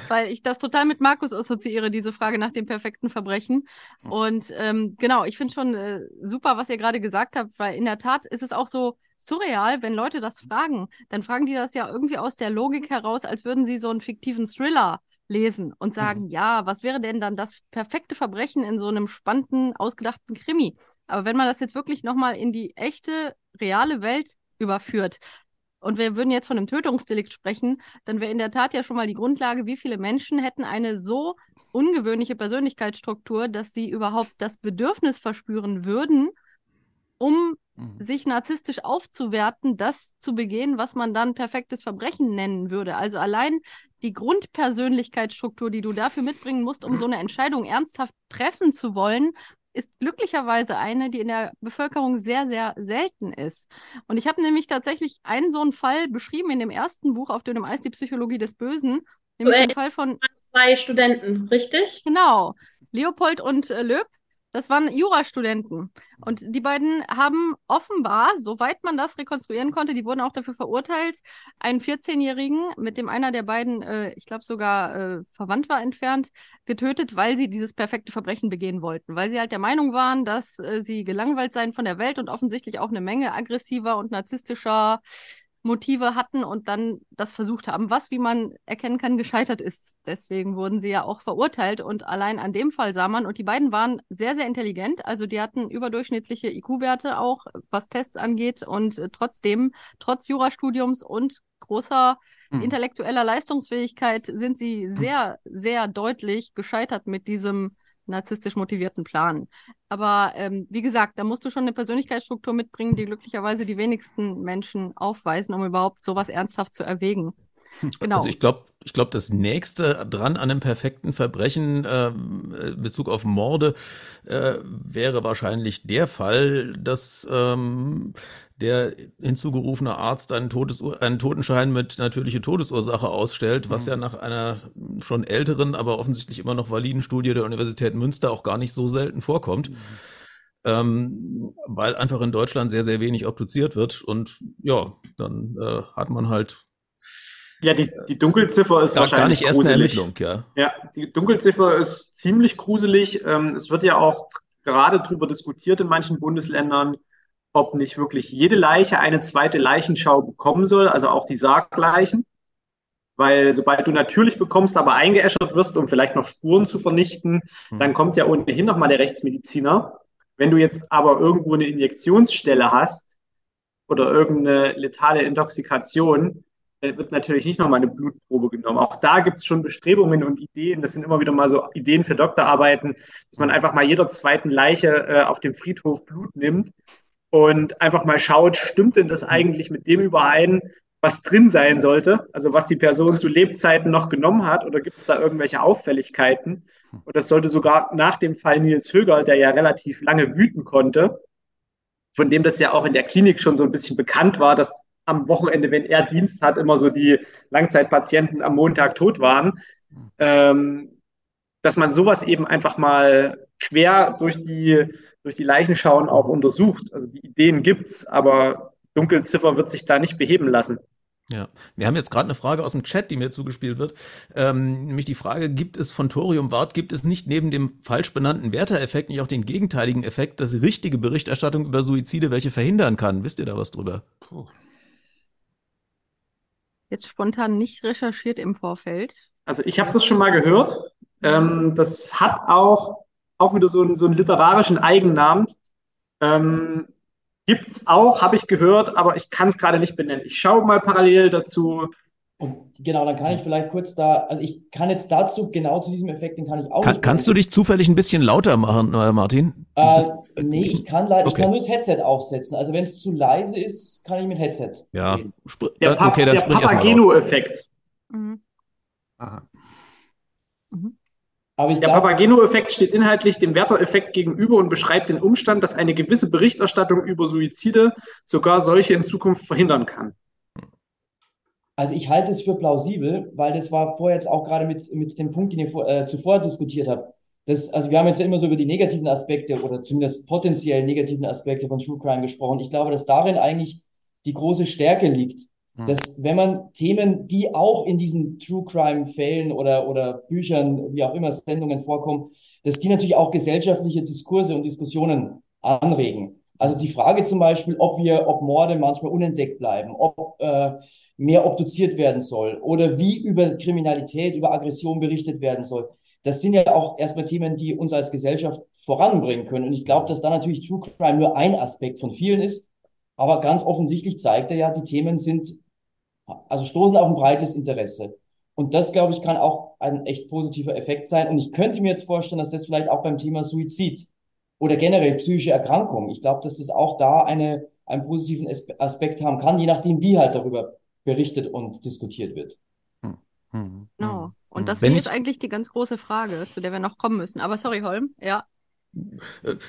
weil ich das total mit Markus assoziiere, diese Frage nach dem perfekten Verbrechen. Und ähm, genau, ich finde schon äh, super, was ihr gerade gesagt habt, weil in der Tat ist es auch so, surreal, wenn Leute das fragen. Dann fragen die das ja irgendwie aus der Logik heraus, als würden sie so einen fiktiven Thriller lesen und sagen, mhm. ja, was wäre denn dann das perfekte Verbrechen in so einem spannenden, ausgedachten Krimi? Aber wenn man das jetzt wirklich nochmal in die echte, reale Welt überführt, und wir würden jetzt von einem Tötungsdelikt sprechen, dann wäre in der Tat ja schon mal die Grundlage, wie viele Menschen hätten eine so ungewöhnliche Persönlichkeitsstruktur, dass sie überhaupt das Bedürfnis verspüren würden, um Mhm. sich narzisstisch aufzuwerten, das zu begehen, was man dann perfektes Verbrechen nennen würde. Also allein die Grundpersönlichkeitsstruktur, die du dafür mitbringen musst, um so eine Entscheidung ernsthaft treffen zu wollen, ist glücklicherweise eine, die in der Bevölkerung sehr, sehr selten ist. Und ich habe nämlich tatsächlich einen so einen Fall beschrieben in dem ersten Buch auf dem Eis, die Psychologie des Bösen. Nämlich den Fall von zwei Studenten, richtig? Genau. Leopold und äh, Löb das waren Jurastudenten. Und die beiden haben offenbar, soweit man das rekonstruieren konnte, die wurden auch dafür verurteilt, einen 14-Jährigen, mit dem einer der beiden, äh, ich glaube sogar äh, verwandt war entfernt, getötet, weil sie dieses perfekte Verbrechen begehen wollten. Weil sie halt der Meinung waren, dass äh, sie gelangweilt seien von der Welt und offensichtlich auch eine Menge aggressiver und narzisstischer Motive hatten und dann das versucht haben, was, wie man erkennen kann, gescheitert ist. Deswegen wurden sie ja auch verurteilt und allein an dem Fall sah man, und die beiden waren sehr, sehr intelligent, also die hatten überdurchschnittliche IQ-Werte auch, was Tests angeht und äh, trotzdem, trotz Jurastudiums und großer mhm. intellektueller Leistungsfähigkeit sind sie sehr, sehr deutlich gescheitert mit diesem narzisstisch motivierten Plan. Aber ähm, wie gesagt, da musst du schon eine Persönlichkeitsstruktur mitbringen, die glücklicherweise die wenigsten Menschen aufweisen, um überhaupt sowas ernsthaft zu erwägen. Genau. Also ich glaube, ich glaube, das nächste dran an einem perfekten Verbrechen äh, Bezug auf Morde äh, wäre wahrscheinlich der Fall, dass ähm, der hinzugerufene Arzt einen, Todes einen Totenschein mit natürliche Todesursache ausstellt, was mhm. ja nach einer schon älteren, aber offensichtlich immer noch validen Studie der Universität Münster auch gar nicht so selten vorkommt. Mhm. Ähm, weil einfach in Deutschland sehr, sehr wenig obduziert wird und ja, dann äh, hat man halt ja, die, die Dunkelziffer ist gar, wahrscheinlich gar nicht erst gruselig. eine Ermittlung, ja. Ja, die Dunkelziffer ist ziemlich gruselig. Ähm, es wird ja auch gerade darüber diskutiert in manchen Bundesländern, ob nicht wirklich jede Leiche eine zweite Leichenschau bekommen soll, also auch die Sargleichen. Weil sobald du natürlich bekommst, aber eingeäschert wirst, um vielleicht noch Spuren zu vernichten, hm. dann kommt ja ohnehin nochmal der Rechtsmediziner. Wenn du jetzt aber irgendwo eine Injektionsstelle hast oder irgendeine letale Intoxikation, dann wird natürlich nicht nochmal eine Blutprobe genommen. Auch da gibt es schon Bestrebungen und Ideen. Das sind immer wieder mal so Ideen für Doktorarbeiten, dass man einfach mal jeder zweiten Leiche äh, auf dem Friedhof Blut nimmt und einfach mal schaut, stimmt denn das eigentlich mit dem überein, was drin sein sollte, also was die Person zu Lebzeiten noch genommen hat, oder gibt es da irgendwelche Auffälligkeiten? Und das sollte sogar nach dem Fall Nils Höger, der ja relativ lange wüten konnte, von dem das ja auch in der Klinik schon so ein bisschen bekannt war, dass am Wochenende, wenn er Dienst hat, immer so die Langzeitpatienten am Montag tot waren, ähm, dass man sowas eben einfach mal quer durch die, durch die Leichenschauen auch untersucht. Also die Ideen gibt's, aber Dunkelziffer wird sich da nicht beheben lassen. Ja, wir haben jetzt gerade eine Frage aus dem Chat, die mir zugespielt wird. Ähm, nämlich die Frage, gibt es von Thorium Wart, gibt es nicht neben dem falsch benannten Werter-Effekt nicht auch den gegenteiligen Effekt, dass richtige Berichterstattung über Suizide welche verhindern kann? Wisst ihr da was drüber? Puh. Jetzt spontan nicht recherchiert im Vorfeld. Also ich habe das schon mal gehört. Ähm, das hat auch auch wieder so, einen, so einen literarischen Eigennamen. Ähm, Gibt es auch, habe ich gehört, aber ich kann es gerade nicht benennen. Ich schaue mal parallel dazu. Und genau, dann kann ich vielleicht kurz da, also ich kann jetzt dazu, genau zu diesem Effekt, den kann ich auch. Kann, kannst du dich zufällig ein bisschen lauter machen, äh, Martin? Äh, nee, ich kann leider, okay. ich kann nur das Headset aufsetzen. Also wenn es zu leise ist, kann ich mit Headset. Ja, der, pa okay, dann der Papageno-Effekt. Mhm. Aha. Mhm. Aber der Papageno-Effekt steht inhaltlich dem Werther-Effekt gegenüber und beschreibt den Umstand, dass eine gewisse Berichterstattung über Suizide sogar solche in Zukunft verhindern kann. Also ich halte es für plausibel, weil das war vorher jetzt auch gerade mit, mit dem Punkt, den ihr vor, äh, zuvor diskutiert habt. Das, also wir haben jetzt ja immer so über die negativen Aspekte oder zumindest potenziell negativen Aspekte von True Crime gesprochen. Ich glaube, dass darin eigentlich die große Stärke liegt. Dass, wenn man Themen, die auch in diesen True Crime Fällen oder, oder Büchern, wie auch immer Sendungen vorkommen, dass die natürlich auch gesellschaftliche Diskurse und Diskussionen anregen. Also die Frage zum Beispiel, ob wir, ob Morde manchmal unentdeckt bleiben, ob äh, mehr obduziert werden soll oder wie über Kriminalität, über Aggression berichtet werden soll. Das sind ja auch erstmal Themen, die uns als Gesellschaft voranbringen können. Und ich glaube, dass da natürlich True Crime nur ein Aspekt von vielen ist. Aber ganz offensichtlich zeigt er ja, die Themen sind, also stoßen auf ein breites Interesse. Und das, glaube ich, kann auch ein echt positiver Effekt sein. Und ich könnte mir jetzt vorstellen, dass das vielleicht auch beim Thema Suizid oder generell psychische Erkrankung, ich glaube, dass das auch da eine, einen positiven Aspekt haben kann, je nachdem, wie halt darüber berichtet und diskutiert wird. Hm. Hm. Genau. Und das ist jetzt eigentlich die ganz große Frage, zu der wir noch kommen müssen. Aber sorry, Holm, ja.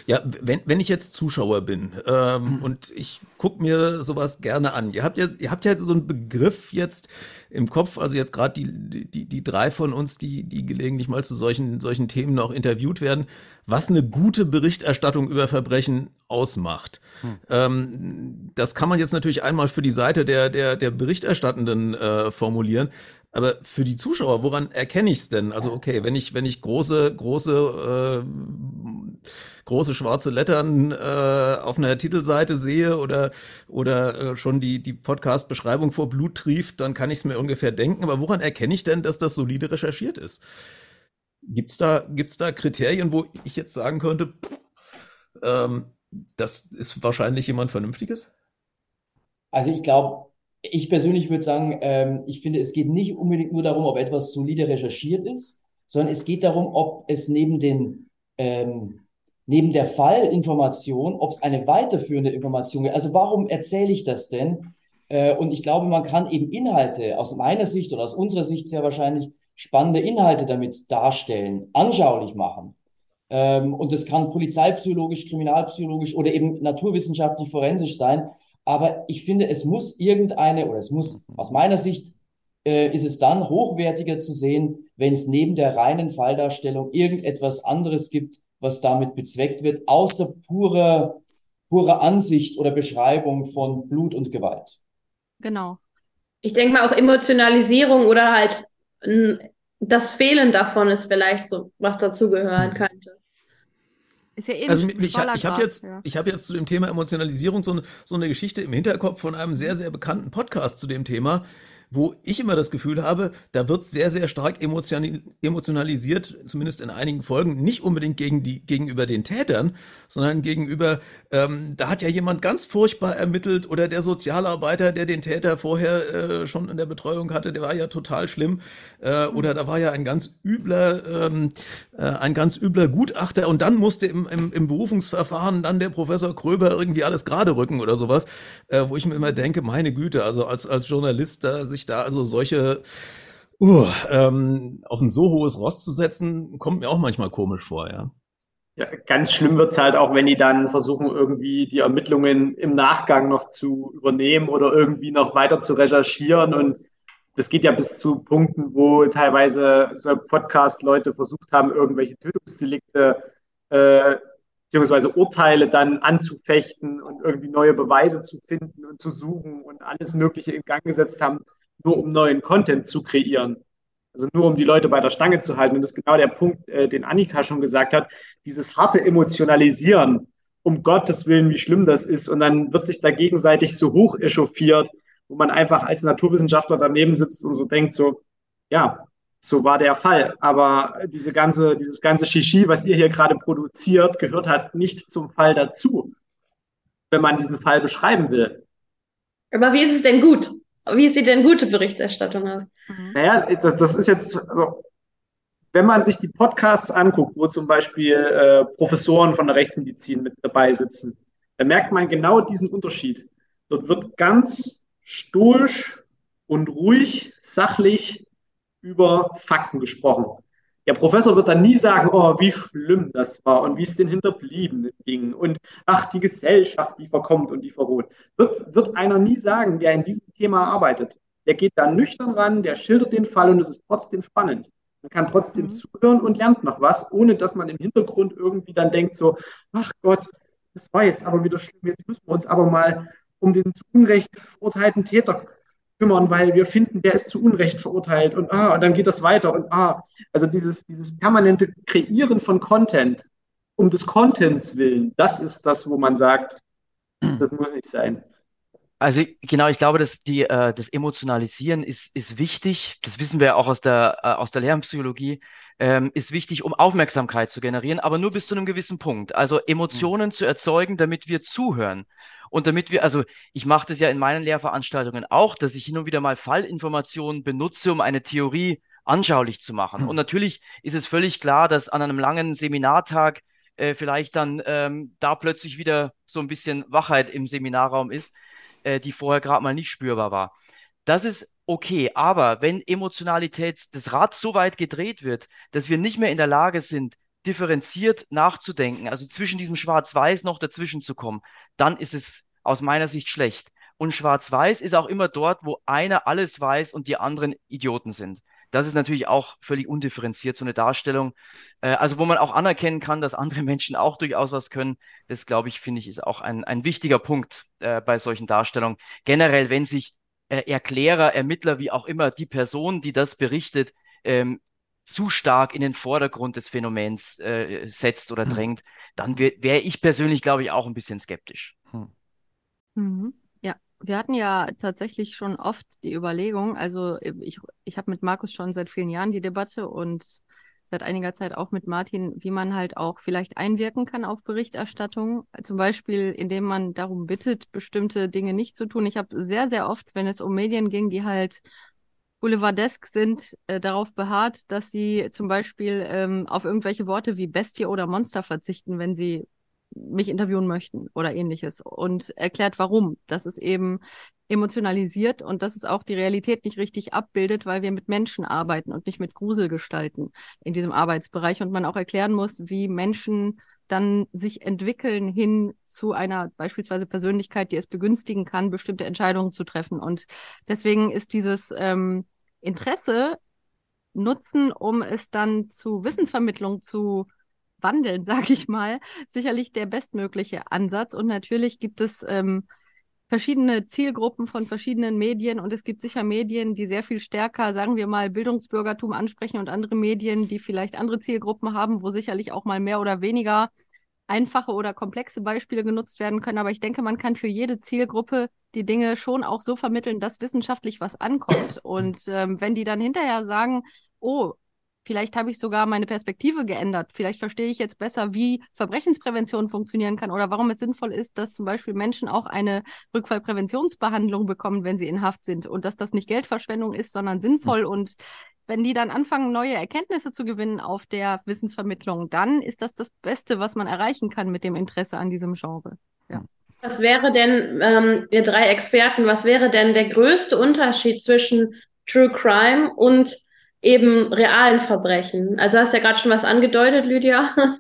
Ja, wenn, wenn ich jetzt Zuschauer bin ähm, mhm. und ich gucke mir sowas gerne an, ihr habt ja, ihr habt ja so einen Begriff jetzt im Kopf, also jetzt gerade die, die, die drei von uns, die, die gelegentlich mal zu solchen, solchen Themen noch interviewt werden, was eine gute Berichterstattung über Verbrechen ausmacht. Hm. Ähm, das kann man jetzt natürlich einmal für die Seite der, der, der Berichterstattenden äh, formulieren. Aber für die Zuschauer, woran erkenne ich es denn? Also okay, wenn ich wenn ich große große äh, große schwarze Lettern äh, auf einer Titelseite sehe oder oder äh, schon die die Podcast Beschreibung vor Blut trieft, dann kann ich es mir ungefähr denken. Aber woran erkenne ich denn, dass das solide recherchiert ist? Gibt's da gibt's da Kriterien, wo ich jetzt sagen könnte, ähm, das ist wahrscheinlich jemand Vernünftiges? Also ich glaube, ich persönlich würde sagen, ähm, ich finde, es geht nicht unbedingt nur darum, ob etwas solide recherchiert ist, sondern es geht darum, ob es neben den ähm, neben der Fallinformation, ob es eine weiterführende Information gibt. Also warum erzähle ich das denn? Äh, und ich glaube, man kann eben Inhalte aus meiner Sicht oder aus unserer Sicht sehr wahrscheinlich spannende Inhalte damit darstellen, anschaulich machen. Ähm, und das kann polizeipsychologisch, kriminalpsychologisch oder eben naturwissenschaftlich forensisch sein. Aber ich finde, es muss irgendeine, oder es muss aus meiner Sicht, äh, ist es dann hochwertiger zu sehen, wenn es neben der reinen Falldarstellung irgendetwas anderes gibt, was damit bezweckt wird, außer purer, purer Ansicht oder Beschreibung von Blut und Gewalt. Genau. Ich denke mal auch Emotionalisierung oder halt das Fehlen davon ist vielleicht so, was dazugehören könnte. Ist ja eh also ich, ich habe jetzt, ja. ich hab jetzt zu dem Thema Emotionalisierung so, so eine Geschichte im Hinterkopf von einem sehr, sehr bekannten Podcast zu dem Thema wo ich immer das Gefühl habe, da wird sehr, sehr stark emotionalisiert, zumindest in einigen Folgen, nicht unbedingt gegen die, gegenüber den Tätern, sondern gegenüber, ähm, da hat ja jemand ganz furchtbar ermittelt oder der Sozialarbeiter, der den Täter vorher äh, schon in der Betreuung hatte, der war ja total schlimm. Äh, oder da war ja ein ganz übler, ähm, äh, ein ganz übler Gutachter und dann musste im, im, im Berufungsverfahren dann der Professor Kröber irgendwie alles gerade rücken oder sowas, äh, wo ich mir immer denke, meine Güte, also als, als Journalist da sich sich da also solche uh, ähm, auf ein so hohes Rost zu setzen, kommt mir auch manchmal komisch vor, ja. Ja, ganz schlimm wird es halt auch, wenn die dann versuchen, irgendwie die Ermittlungen im Nachgang noch zu übernehmen oder irgendwie noch weiter zu recherchieren. Und das geht ja bis zu Punkten, wo teilweise so Podcast-Leute versucht haben, irgendwelche Tötungsdelikte äh, beziehungsweise Urteile dann anzufechten und irgendwie neue Beweise zu finden und zu suchen und alles Mögliche in Gang gesetzt haben, nur um neuen Content zu kreieren. Also nur um die Leute bei der Stange zu halten. Und das ist genau der Punkt, äh, den Annika schon gesagt hat. Dieses harte Emotionalisieren, um Gottes Willen, wie schlimm das ist. Und dann wird sich da gegenseitig so hoch echauffiert, wo man einfach als Naturwissenschaftler daneben sitzt und so denkt, so, ja, so war der Fall. Aber diese ganze, dieses ganze Shishi, was ihr hier gerade produziert, gehört halt nicht zum Fall dazu, wenn man diesen Fall beschreiben will. Aber wie ist es denn gut? Wie sieht denn gute Berichterstattung aus? Mhm. Naja, das, das ist jetzt, also, wenn man sich die Podcasts anguckt, wo zum Beispiel äh, Professoren von der Rechtsmedizin mit dabei sitzen, dann merkt man genau diesen Unterschied. Dort wird ganz stoisch und ruhig, sachlich über Fakten gesprochen. Der Professor wird dann nie sagen, oh, wie schlimm das war und wie es den Hinterbliebenen ging und ach, die Gesellschaft, die verkommt und die verroht. Wird, wird einer nie sagen, der in diesem Thema arbeitet. Der geht da nüchtern ran, der schildert den Fall und es ist trotzdem spannend. Man kann trotzdem mhm. zuhören und lernt noch was, ohne dass man im Hintergrund irgendwie dann denkt so, ach Gott, das war jetzt aber wieder schlimm, jetzt müssen wir uns aber mal um den zu Unrecht verurteilten Täter kümmern, weil wir finden, der ist zu Unrecht verurteilt und ah, und dann geht das weiter und ah, also dieses, dieses permanente Kreieren von Content um des Contents willen, das ist das, wo man sagt, das muss nicht sein. Also genau, ich glaube, dass die, äh, das Emotionalisieren ist, ist wichtig. Das wissen wir auch aus der, äh, aus der Lernpsychologie. Ähm, ist wichtig, um Aufmerksamkeit zu generieren, aber nur bis zu einem gewissen Punkt. Also Emotionen mhm. zu erzeugen, damit wir zuhören. Und damit wir, also ich mache das ja in meinen Lehrveranstaltungen auch, dass ich hin und wieder mal Fallinformationen benutze, um eine Theorie anschaulich zu machen. Mhm. Und natürlich ist es völlig klar, dass an einem langen Seminartag äh, vielleicht dann ähm, da plötzlich wieder so ein bisschen Wachheit im Seminarraum ist, äh, die vorher gerade mal nicht spürbar war. Das ist okay, aber wenn Emotionalität das Rad so weit gedreht wird, dass wir nicht mehr in der Lage sind, differenziert nachzudenken, also zwischen diesem Schwarz-Weiß noch dazwischen zu kommen, dann ist es aus meiner Sicht schlecht. Und Schwarz-Weiß ist auch immer dort, wo einer alles weiß und die anderen Idioten sind. Das ist natürlich auch völlig undifferenziert, so eine Darstellung. Äh, also, wo man auch anerkennen kann, dass andere Menschen auch durchaus was können. Das, glaube ich, finde ich, ist auch ein, ein wichtiger Punkt äh, bei solchen Darstellungen. Generell, wenn sich äh, Erklärer, Ermittler, wie auch immer, die Person, die das berichtet, ähm, zu stark in den Vordergrund des Phänomens äh, setzt oder hm. drängt, dann wäre ich persönlich, glaube ich, auch ein bisschen skeptisch. Hm. Mhm. Wir hatten ja tatsächlich schon oft die Überlegung, also ich, ich habe mit Markus schon seit vielen Jahren die Debatte und seit einiger Zeit auch mit Martin, wie man halt auch vielleicht einwirken kann auf Berichterstattung. Zum Beispiel, indem man darum bittet, bestimmte Dinge nicht zu tun. Ich habe sehr, sehr oft, wenn es um Medien ging, die halt boulevardesk sind, äh, darauf beharrt, dass sie zum Beispiel ähm, auf irgendwelche Worte wie Bestie oder Monster verzichten, wenn sie mich interviewen möchten oder ähnliches und erklärt, warum. Das ist eben emotionalisiert und dass es auch die Realität nicht richtig abbildet, weil wir mit Menschen arbeiten und nicht mit Gruselgestalten in diesem Arbeitsbereich und man auch erklären muss, wie Menschen dann sich entwickeln hin zu einer beispielsweise Persönlichkeit, die es begünstigen kann, bestimmte Entscheidungen zu treffen. Und deswegen ist dieses ähm, Interesse nutzen, um es dann zu Wissensvermittlung zu wandeln, sage ich mal, sicherlich der bestmögliche Ansatz. Und natürlich gibt es ähm, verschiedene Zielgruppen von verschiedenen Medien und es gibt sicher Medien, die sehr viel stärker, sagen wir mal, Bildungsbürgertum ansprechen und andere Medien, die vielleicht andere Zielgruppen haben, wo sicherlich auch mal mehr oder weniger einfache oder komplexe Beispiele genutzt werden können. Aber ich denke, man kann für jede Zielgruppe die Dinge schon auch so vermitteln, dass wissenschaftlich was ankommt. Und ähm, wenn die dann hinterher sagen, oh, Vielleicht habe ich sogar meine Perspektive geändert. Vielleicht verstehe ich jetzt besser, wie Verbrechensprävention funktionieren kann oder warum es sinnvoll ist, dass zum Beispiel Menschen auch eine Rückfallpräventionsbehandlung bekommen, wenn sie in Haft sind und dass das nicht Geldverschwendung ist, sondern sinnvoll. Und wenn die dann anfangen, neue Erkenntnisse zu gewinnen auf der Wissensvermittlung, dann ist das das Beste, was man erreichen kann mit dem Interesse an diesem Genre. Ja. Was wäre denn, ähm, ihr drei Experten, was wäre denn der größte Unterschied zwischen True Crime und eben realen Verbrechen. Also hast ja gerade schon was angedeutet, Lydia.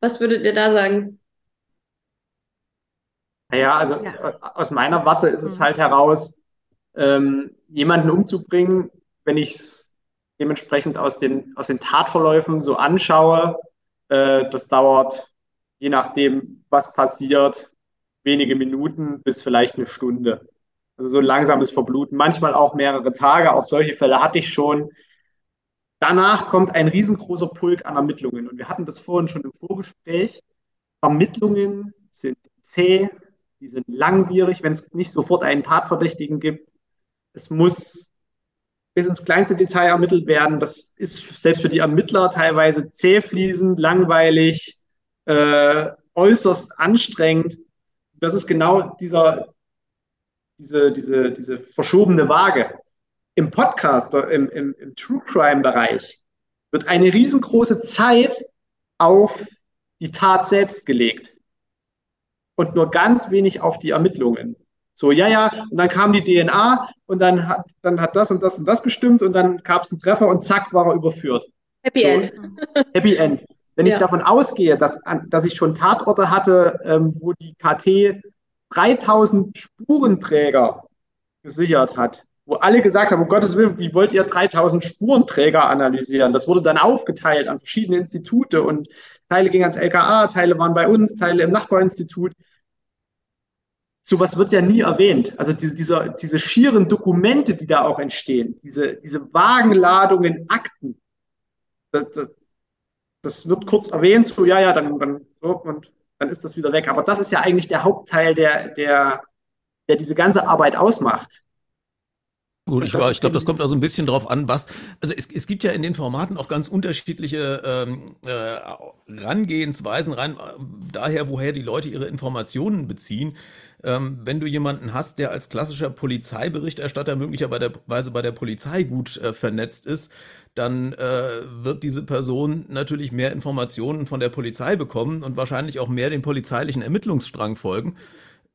Was würdet ihr da sagen? Naja, also ja. Äh, aus meiner Warte ist es mhm. halt heraus, ähm, jemanden umzubringen, wenn ich es dementsprechend aus den, aus den Tatverläufen so anschaue, äh, das dauert, je nachdem, was passiert, wenige Minuten bis vielleicht eine Stunde. Also so ein langsames Verbluten, manchmal auch mehrere Tage. Auch solche Fälle hatte ich schon. Danach kommt ein riesengroßer Pulk an Ermittlungen. Und wir hatten das vorhin schon im Vorgespräch. Ermittlungen sind zäh, die sind langwierig, wenn es nicht sofort einen Tatverdächtigen gibt. Es muss bis ins kleinste Detail ermittelt werden. Das ist selbst für die Ermittler teilweise zähfließend, langweilig, äh, äußerst anstrengend. Das ist genau dieser, diese, diese, diese verschobene Waage im Podcast, im, im, im True Crime-Bereich, wird eine riesengroße Zeit auf die Tat selbst gelegt und nur ganz wenig auf die Ermittlungen. So, ja, ja, und dann kam die DNA und dann hat, dann hat das und das und das gestimmt und dann gab es einen Treffer und zack, war er überführt. Happy so, End. Happy End. Wenn ja. ich davon ausgehe, dass, dass ich schon Tatorte hatte, ähm, wo die KT 3000 Spurenträger gesichert hat, wo alle gesagt haben, um Gottes Willen, wie wollt ihr 3000 Spurenträger analysieren? Das wurde dann aufgeteilt an verschiedene Institute und Teile gingen ans LKA, Teile waren bei uns, Teile im Nachbarinstitut. Sowas wird ja nie erwähnt. Also diese, diese, diese schieren Dokumente, die da auch entstehen, diese, diese Wagenladungen Akten, das, das, das wird kurz erwähnt, so ja, ja, dann, dann, und dann ist das wieder weg. Aber das ist ja eigentlich der Hauptteil, der, der, der diese ganze Arbeit ausmacht. Gut, ich, ich glaube, das kommt also ein bisschen drauf an, was. Also es, es gibt ja in den Formaten auch ganz unterschiedliche ähm, äh, Rangehensweisen rein, daher, woher die Leute ihre Informationen beziehen. Ähm, wenn du jemanden hast, der als klassischer Polizeiberichterstatter möglicherweise bei der Polizei gut äh, vernetzt ist, dann äh, wird diese Person natürlich mehr Informationen von der Polizei bekommen und wahrscheinlich auch mehr dem polizeilichen Ermittlungsstrang folgen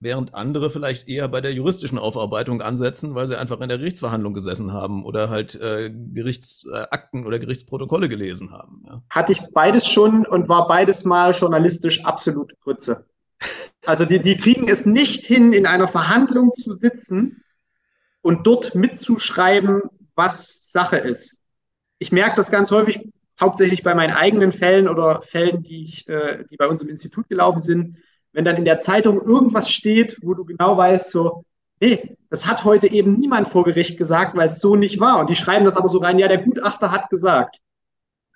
während andere vielleicht eher bei der juristischen Aufarbeitung ansetzen, weil sie einfach in der Gerichtsverhandlung gesessen haben oder halt äh, Gerichtsakten oder Gerichtsprotokolle gelesen haben. Ja. Hatte ich beides schon und war beides mal journalistisch absolut Grütze. Also die, die kriegen es nicht hin, in einer Verhandlung zu sitzen und dort mitzuschreiben, was Sache ist. Ich merke das ganz häufig, hauptsächlich bei meinen eigenen Fällen oder Fällen, die, ich, äh, die bei uns im Institut gelaufen sind wenn dann in der Zeitung irgendwas steht, wo du genau weißt, so, nee, das hat heute eben niemand vor Gericht gesagt, weil es so nicht war. Und die schreiben das aber so rein, ja, der Gutachter hat gesagt.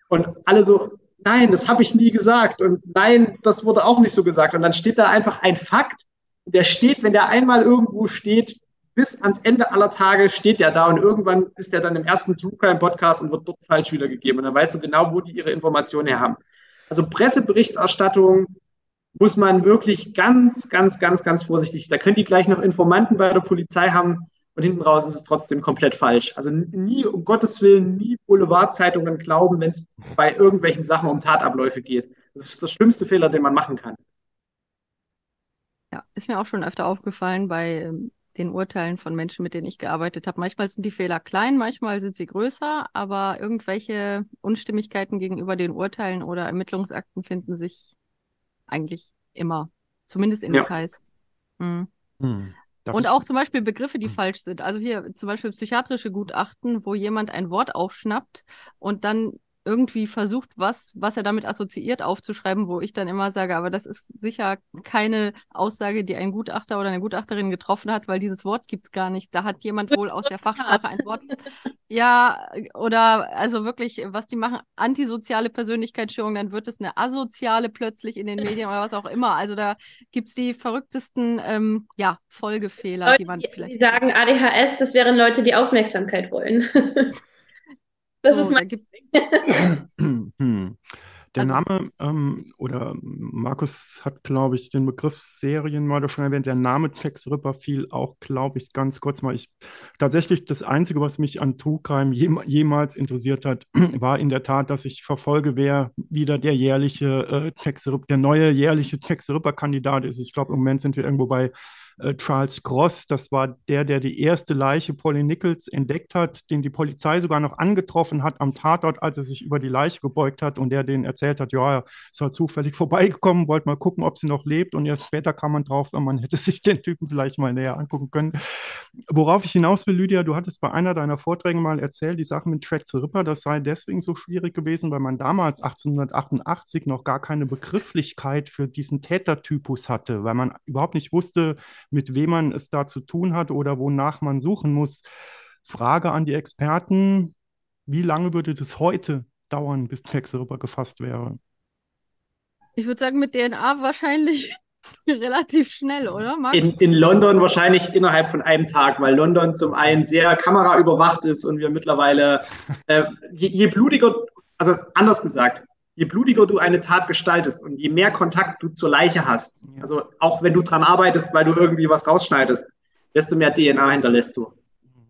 Und alle so, nein, das habe ich nie gesagt. Und nein, das wurde auch nicht so gesagt. Und dann steht da einfach ein Fakt. Der steht, wenn der einmal irgendwo steht, bis ans Ende aller Tage steht der da und irgendwann ist der dann im ersten True Crime Podcast und wird dort falsch wiedergegeben. Und dann weißt du genau, wo die ihre Informationen her haben. Also Presseberichterstattung muss man wirklich ganz, ganz, ganz, ganz vorsichtig. Da können die gleich noch Informanten bei der Polizei haben und hinten raus ist es trotzdem komplett falsch. Also nie, um Gottes Willen, nie Boulevardzeitungen glauben, wenn es bei irgendwelchen Sachen um Tatabläufe geht. Das ist der schlimmste Fehler, den man machen kann. Ja, ist mir auch schon öfter aufgefallen bei ähm, den Urteilen von Menschen, mit denen ich gearbeitet habe. Manchmal sind die Fehler klein, manchmal sind sie größer, aber irgendwelche Unstimmigkeiten gegenüber den Urteilen oder Ermittlungsakten finden sich eigentlich immer, zumindest in ja. Details. Mhm. Hm. Und auch zum Beispiel Begriffe, die hm. falsch sind. Also hier zum Beispiel psychiatrische Gutachten, wo jemand ein Wort aufschnappt und dann irgendwie versucht, was, was er damit assoziiert, aufzuschreiben, wo ich dann immer sage, aber das ist sicher keine Aussage, die ein Gutachter oder eine Gutachterin getroffen hat, weil dieses Wort gibt es gar nicht. Da hat jemand wohl aus der Fachsprache ein Wort. Ja, oder also wirklich, was die machen, antisoziale Persönlichkeitsstörung, dann wird es eine asoziale plötzlich in den Medien oder was auch immer. Also da gibt es die verrücktesten ähm, ja, Folgefehler, Leute, die man vielleicht. Die sagen ADHS, das wären Leute, die Aufmerksamkeit wollen. Das so, ist mein. Der also, Name, ähm, oder Markus hat, glaube ich, den Begriff Serienmörder schon erwähnt. Der Name Jack Ripper fiel auch, glaube ich, ganz kurz mal. Ich, tatsächlich das Einzige, was mich an True Crime jem, jemals interessiert hat, war in der Tat, dass ich verfolge, wer wieder der jährliche äh, Jack der neue jährliche Jack Ripper-Kandidat ist. Ich glaube, im Moment sind wir irgendwo bei äh, Charles Gross, das war der, der die erste Leiche Polly Nichols entdeckt hat, den die Polizei sogar noch angetroffen hat am Tatort, als er sich über die Leiche gebeugt hat und der denen erzählt hat, ja, er ist halt zufällig vorbeigekommen, wollte mal gucken, ob sie noch lebt und erst später kam man drauf, man hätte sich den Typen vielleicht mal näher angucken können. Worauf ich hinaus will, Lydia, du hattest bei einer deiner Vorträge mal erzählt, die Sache mit Track the Ripper, das sei deswegen so schwierig gewesen, weil man damals 1888 noch gar keine Begrifflichkeit für diesen Tätertypus hatte, weil man überhaupt nicht wusste, mit wem man es da zu tun hat oder wonach man suchen muss. Frage an die Experten, wie lange würde das heute dauern, bis Quecksilber gefasst wäre? Ich würde sagen, mit DNA wahrscheinlich relativ schnell, oder? In, in, London wahrscheinlich innerhalb von einem Tag, weil London zum einen sehr kameraüberwacht ist und wir mittlerweile, äh, je, je blutiger, also anders gesagt, je blutiger du eine Tat gestaltest und je mehr Kontakt du zur Leiche hast, also auch wenn du dran arbeitest, weil du irgendwie was rausschneidest, desto mehr DNA hinterlässt du.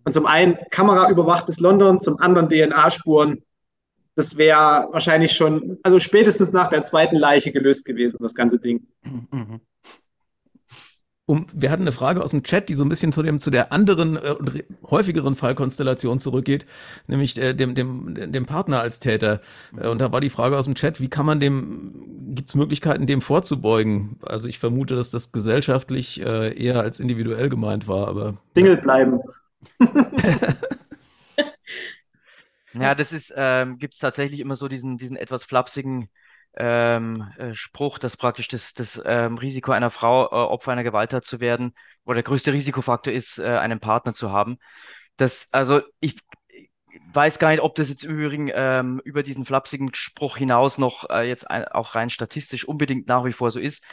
Und zum einen kameraüberwachtes London, zum anderen DNA-Spuren. Das wäre wahrscheinlich schon, also spätestens nach der zweiten Leiche gelöst gewesen, das ganze Ding. Mhm um, wir hatten eine Frage aus dem Chat, die so ein bisschen zu dem zu der anderen äh, häufigeren Fallkonstellation zurückgeht, nämlich äh, dem dem dem Partner als Täter. Äh, und da war die Frage aus dem Chat, wie kann man dem gibt es Möglichkeiten, dem vorzubeugen? Also ich vermute, dass das gesellschaftlich äh, eher als individuell gemeint war, aber Single bleiben. ja, das ist ähm, gibt es tatsächlich immer so diesen diesen etwas flapsigen ähm, äh, Spruch, dass praktisch das, das ähm, Risiko einer Frau, äh, Opfer einer Gewalttat zu werden, oder der größte Risikofaktor ist, äh, einen Partner zu haben. Das, also ich weiß gar nicht, ob das jetzt im Übrigen ähm, über diesen flapsigen Spruch hinaus noch äh, jetzt ein, auch rein statistisch unbedingt nach wie vor so ist.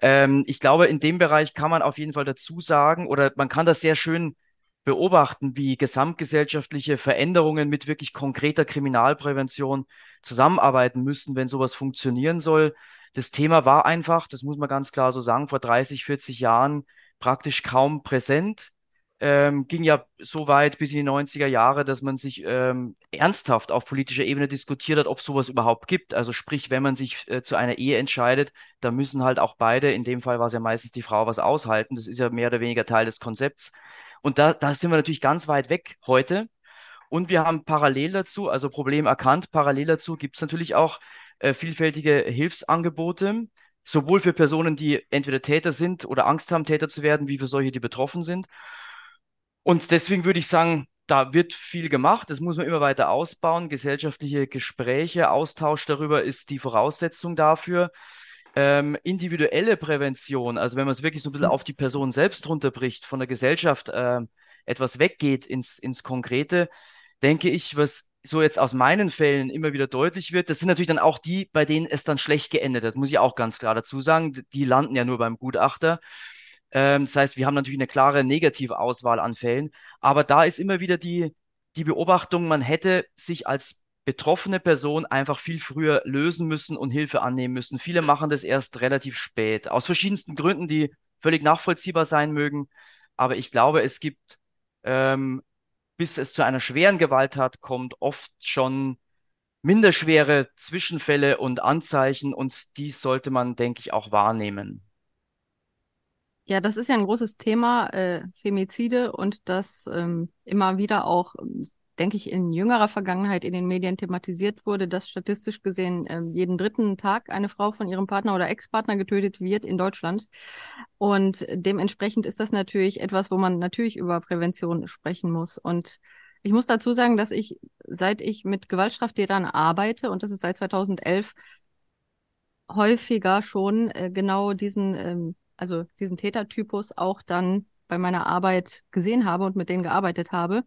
Ähm, ich glaube, in dem Bereich kann man auf jeden Fall dazu sagen, oder man kann das sehr schön beobachten, wie gesamtgesellschaftliche Veränderungen mit wirklich konkreter Kriminalprävention zusammenarbeiten müssen, wenn sowas funktionieren soll. Das Thema war einfach, das muss man ganz klar so sagen, vor 30, 40 Jahren praktisch kaum präsent. Ähm, ging ja so weit bis in die 90er Jahre, dass man sich ähm, ernsthaft auf politischer Ebene diskutiert hat, ob sowas überhaupt gibt. Also sprich, wenn man sich äh, zu einer Ehe entscheidet, da müssen halt auch beide, in dem Fall war es ja meistens die Frau, was aushalten. Das ist ja mehr oder weniger Teil des Konzepts. Und da, da sind wir natürlich ganz weit weg heute. Und wir haben parallel dazu, also Problem erkannt, parallel dazu gibt es natürlich auch äh, vielfältige Hilfsangebote, sowohl für Personen, die entweder Täter sind oder Angst haben, Täter zu werden, wie für solche, die betroffen sind. Und deswegen würde ich sagen, da wird viel gemacht, das muss man immer weiter ausbauen. Gesellschaftliche Gespräche, Austausch darüber ist die Voraussetzung dafür ähm, individuelle Prävention, also wenn man es wirklich so ein bisschen mhm. auf die Person selbst runterbricht, von der Gesellschaft äh, etwas weggeht ins, ins Konkrete, denke ich, was so jetzt aus meinen Fällen immer wieder deutlich wird, das sind natürlich dann auch die, bei denen es dann schlecht geendet hat, muss ich auch ganz klar dazu sagen. Die landen ja nur beim Gutachter. Ähm, das heißt, wir haben natürlich eine klare negative Auswahl an Fällen, aber da ist immer wieder die, die Beobachtung, man hätte sich als betroffene Person einfach viel früher lösen müssen und Hilfe annehmen müssen. Viele machen das erst relativ spät, aus verschiedensten Gründen, die völlig nachvollziehbar sein mögen. Aber ich glaube, es gibt, ähm, bis es zu einer schweren Gewalttat kommt, oft schon minderschwere Zwischenfälle und Anzeichen und dies sollte man, denke ich, auch wahrnehmen. Ja, das ist ja ein großes Thema, äh, Femizide und das ähm, immer wieder auch, denke ich, in jüngerer Vergangenheit in den Medien thematisiert wurde, dass statistisch gesehen äh, jeden dritten Tag eine Frau von ihrem Partner oder Ex-Partner getötet wird in Deutschland. Und dementsprechend ist das natürlich etwas, wo man natürlich über Prävention sprechen muss. Und ich muss dazu sagen, dass ich, seit ich mit Gewaltstraftätern arbeite, und das ist seit 2011, häufiger schon äh, genau diesen ähm, also diesen Tätertypus auch dann bei meiner Arbeit gesehen habe und mit denen gearbeitet habe.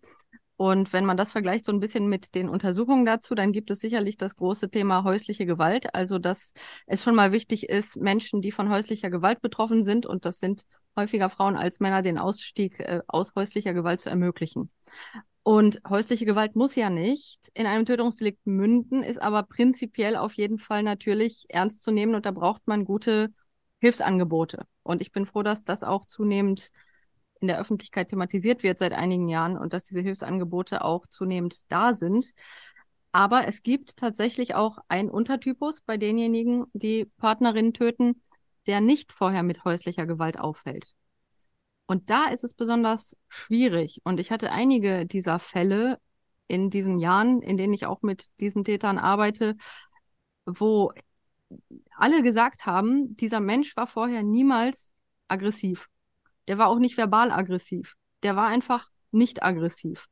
Und wenn man das vergleicht so ein bisschen mit den Untersuchungen dazu, dann gibt es sicherlich das große Thema häusliche Gewalt. Also, dass es schon mal wichtig ist, Menschen, die von häuslicher Gewalt betroffen sind, und das sind häufiger Frauen als Männer, den Ausstieg äh, aus häuslicher Gewalt zu ermöglichen. Und häusliche Gewalt muss ja nicht in einem Tötungsdelikt münden, ist aber prinzipiell auf jeden Fall natürlich ernst zu nehmen und da braucht man gute Hilfsangebote. Und ich bin froh, dass das auch zunehmend in der Öffentlichkeit thematisiert wird seit einigen Jahren und dass diese Hilfsangebote auch zunehmend da sind. Aber es gibt tatsächlich auch einen Untertypus bei denjenigen, die Partnerinnen töten, der nicht vorher mit häuslicher Gewalt auffällt. Und da ist es besonders schwierig. Und ich hatte einige dieser Fälle in diesen Jahren, in denen ich auch mit diesen Tätern arbeite, wo alle gesagt haben, dieser Mensch war vorher niemals aggressiv. Der war auch nicht verbal aggressiv. Der war einfach nicht aggressiv.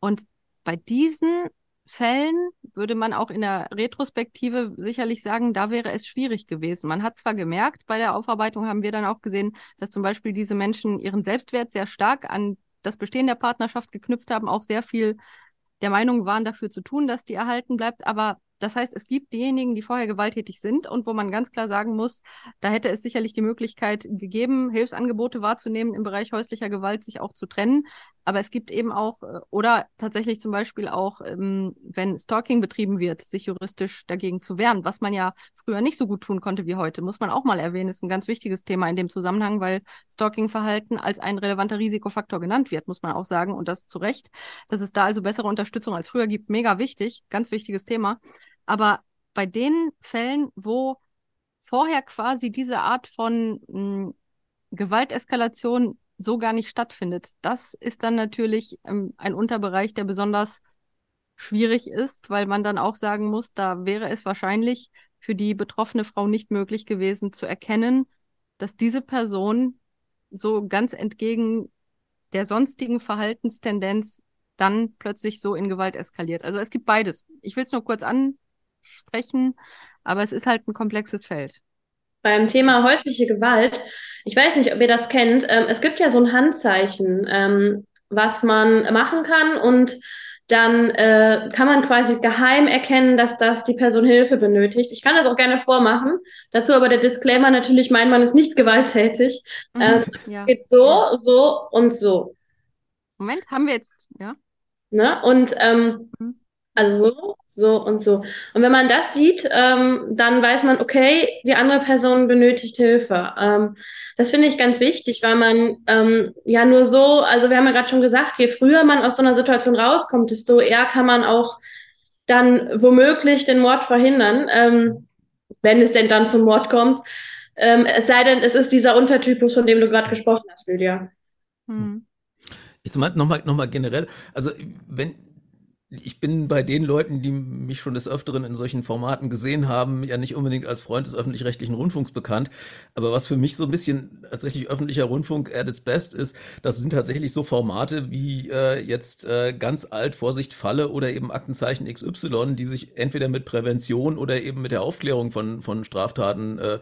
Und bei diesen Fällen würde man auch in der Retrospektive sicherlich sagen, da wäre es schwierig gewesen. Man hat zwar gemerkt, bei der Aufarbeitung haben wir dann auch gesehen, dass zum Beispiel diese Menschen ihren Selbstwert sehr stark an das Bestehen der Partnerschaft geknüpft haben, auch sehr viel der Meinung waren, dafür zu tun, dass die erhalten bleibt. Aber das heißt, es gibt diejenigen, die vorher gewalttätig sind und wo man ganz klar sagen muss, da hätte es sicherlich die Möglichkeit gegeben, Hilfsangebote wahrzunehmen im Bereich häuslicher Gewalt, sich auch zu trennen. Aber es gibt eben auch, äh, oder tatsächlich zum Beispiel auch, ähm, wenn Stalking betrieben wird, sich juristisch dagegen zu wehren, was man ja früher nicht so gut tun konnte wie heute, muss man auch mal erwähnen, ist ein ganz wichtiges Thema in dem Zusammenhang, weil Stalking-Verhalten als ein relevanter Risikofaktor genannt wird, muss man auch sagen, und das zu Recht. Dass es da also bessere Unterstützung als früher gibt, mega wichtig, ganz wichtiges Thema. Aber bei den Fällen, wo vorher quasi diese Art von hm, Gewalteskalation so gar nicht stattfindet, das ist dann natürlich ähm, ein Unterbereich, der besonders schwierig ist, weil man dann auch sagen muss, da wäre es wahrscheinlich für die betroffene Frau nicht möglich gewesen zu erkennen, dass diese Person so ganz entgegen der sonstigen Verhaltenstendenz dann plötzlich so in Gewalt eskaliert. Also es gibt beides. Ich will es nur kurz an, sprechen, aber es ist halt ein komplexes Feld. Beim Thema häusliche Gewalt, ich weiß nicht, ob ihr das kennt, ähm, es gibt ja so ein Handzeichen, ähm, was man machen kann und dann äh, kann man quasi geheim erkennen, dass das die Person Hilfe benötigt. Ich kann das auch gerne vormachen. Dazu aber der Disclaimer natürlich, mein Mann ist nicht gewalttätig. Mhm, ähm, ja. Geht so, ja. so und so. Moment, haben wir jetzt, ja. Ne? Und ähm, mhm. Also so, so und so. Und wenn man das sieht, ähm, dann weiß man, okay, die andere Person benötigt Hilfe. Ähm, das finde ich ganz wichtig, weil man ähm, ja nur so, also wir haben ja gerade schon gesagt, je früher man aus so einer Situation rauskommt, desto eher kann man auch dann womöglich den Mord verhindern, ähm, wenn es denn dann zum Mord kommt. Ähm, es sei denn, es ist dieser Untertypus, von dem du gerade gesprochen hast, Lydia. Hm. Ich meine nochmal noch mal generell, also wenn ich bin bei den Leuten, die mich schon des Öfteren in solchen Formaten gesehen haben, ja nicht unbedingt als Freund des öffentlich-rechtlichen Rundfunks bekannt. Aber was für mich so ein bisschen tatsächlich öffentlicher Rundfunk at its best ist, das sind tatsächlich so Formate wie äh, jetzt äh, ganz alt Vorsicht Falle oder eben Aktenzeichen XY, die sich entweder mit Prävention oder eben mit der Aufklärung von, von Straftaten äh,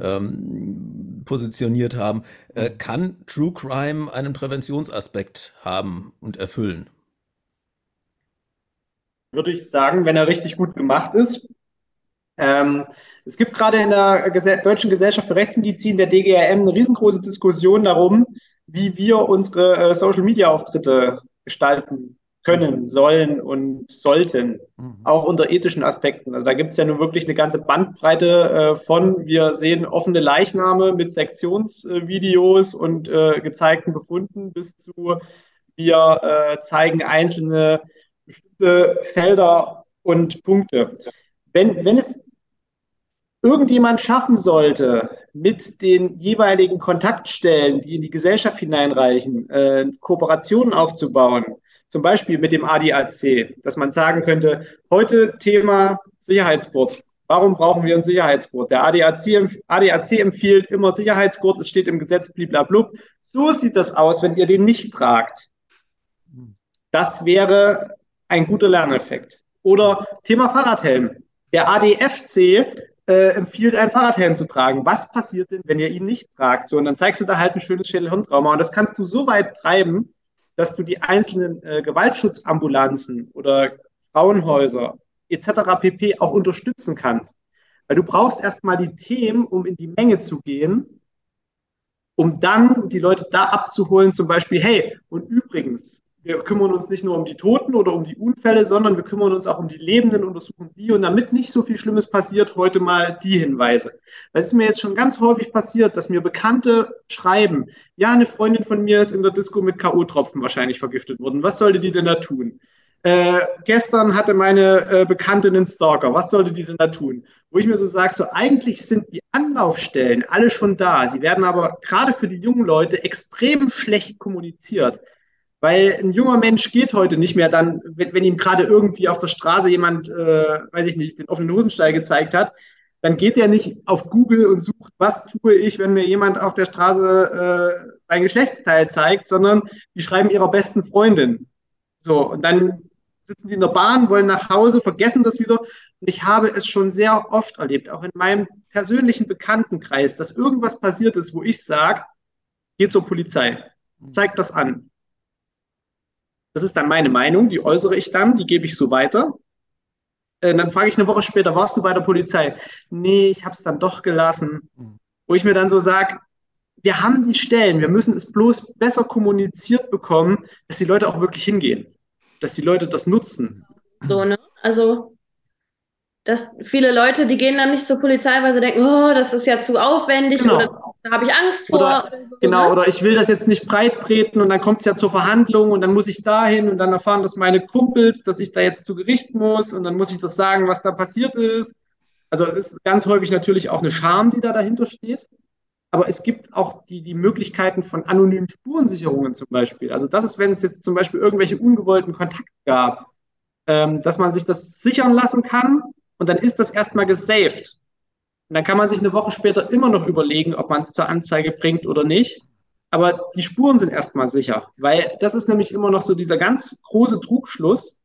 ähm, positioniert haben. Äh, kann True Crime einen Präventionsaspekt haben und erfüllen? Würde ich sagen, wenn er richtig gut gemacht ist. Ähm, es gibt gerade in der Gese Deutschen Gesellschaft für Rechtsmedizin, der DGRM, eine riesengroße Diskussion darum, wie wir unsere äh, Social-Media-Auftritte gestalten können, sollen und sollten, mhm. auch unter ethischen Aspekten. Also da gibt es ja nun wirklich eine ganze Bandbreite äh, von, wir sehen offene Leichname mit Sektionsvideos und äh, gezeigten Befunden bis zu, wir äh, zeigen einzelne bestimmte Felder und Punkte. Wenn, wenn es irgendjemand schaffen sollte, mit den jeweiligen Kontaktstellen, die in die Gesellschaft hineinreichen, äh, Kooperationen aufzubauen, zum Beispiel mit dem ADAC, dass man sagen könnte, heute Thema Sicherheitsgurt. Warum brauchen wir einen Sicherheitsgurt? Der ADAC, ADAC empfiehlt immer Sicherheitsgurt, es steht im Gesetz bliblablub. So sieht das aus, wenn ihr den nicht tragt. Das wäre ein guter Lerneffekt. Oder Thema Fahrradhelm. Der ADFC äh, empfiehlt, einen Fahrradhelm zu tragen. Was passiert denn, wenn ihr ihn nicht tragt? So, und dann zeigst du da halt ein schönes Schädelhirntrauma. Und das kannst du so weit treiben, dass du die einzelnen äh, Gewaltschutzambulanzen oder Frauenhäuser etc. pp. auch unterstützen kannst. Weil du brauchst erstmal die Themen, um in die Menge zu gehen, um dann die Leute da abzuholen, zum Beispiel, hey, und übrigens, wir kümmern uns nicht nur um die Toten oder um die Unfälle, sondern wir kümmern uns auch um die Lebenden, untersuchen die und damit nicht so viel Schlimmes passiert, heute mal die Hinweise. Das ist mir jetzt schon ganz häufig passiert, dass mir Bekannte schreiben, ja, eine Freundin von mir ist in der Disco mit K.O.-Tropfen wahrscheinlich vergiftet worden. Was sollte die denn da tun? Äh, gestern hatte meine äh, Bekannte einen Stalker. Was sollte die denn da tun? Wo ich mir so sage, so eigentlich sind die Anlaufstellen alle schon da. Sie werden aber gerade für die jungen Leute extrem schlecht kommuniziert. Weil ein junger Mensch geht heute nicht mehr dann, wenn, wenn ihm gerade irgendwie auf der Straße jemand, äh, weiß ich nicht, den offenen Hosenstall gezeigt hat, dann geht er nicht auf Google und sucht, was tue ich, wenn mir jemand auf der Straße äh, ein Geschlechtsteil zeigt, sondern die schreiben ihrer besten Freundin. So, und dann sitzen die in der Bahn, wollen nach Hause, vergessen das wieder. Und ich habe es schon sehr oft erlebt, auch in meinem persönlichen Bekanntenkreis, dass irgendwas passiert ist, wo ich sage, geh zur Polizei, zeig das an. Das ist dann meine Meinung, die äußere ich dann, die gebe ich so weiter. Äh, dann frage ich eine Woche später, warst du bei der Polizei? Nee, ich habe es dann doch gelassen. Mhm. Wo ich mir dann so sage, wir haben die Stellen, wir müssen es bloß besser kommuniziert bekommen, dass die Leute auch wirklich hingehen, dass die Leute das nutzen. So, ne? Also dass viele Leute, die gehen dann nicht zur Polizei, weil sie denken, oh, das ist ja zu aufwendig genau. oder da habe ich Angst vor. Oder, oder so, genau, ne? oder ich will das jetzt nicht breit treten und dann kommt es ja zur Verhandlung und dann muss ich dahin und dann erfahren das meine Kumpels, dass ich da jetzt zu Gericht muss und dann muss ich das sagen, was da passiert ist. Also es ist ganz häufig natürlich auch eine Scham, die da dahinter steht. Aber es gibt auch die, die Möglichkeiten von anonymen Spurensicherungen zum Beispiel. Also das ist, wenn es jetzt zum Beispiel irgendwelche ungewollten Kontakte gab, ähm, dass man sich das sichern lassen kann und dann ist das erstmal gesaved. Und dann kann man sich eine Woche später immer noch überlegen, ob man es zur Anzeige bringt oder nicht. Aber die Spuren sind erstmal sicher, weil das ist nämlich immer noch so dieser ganz große Trugschluss.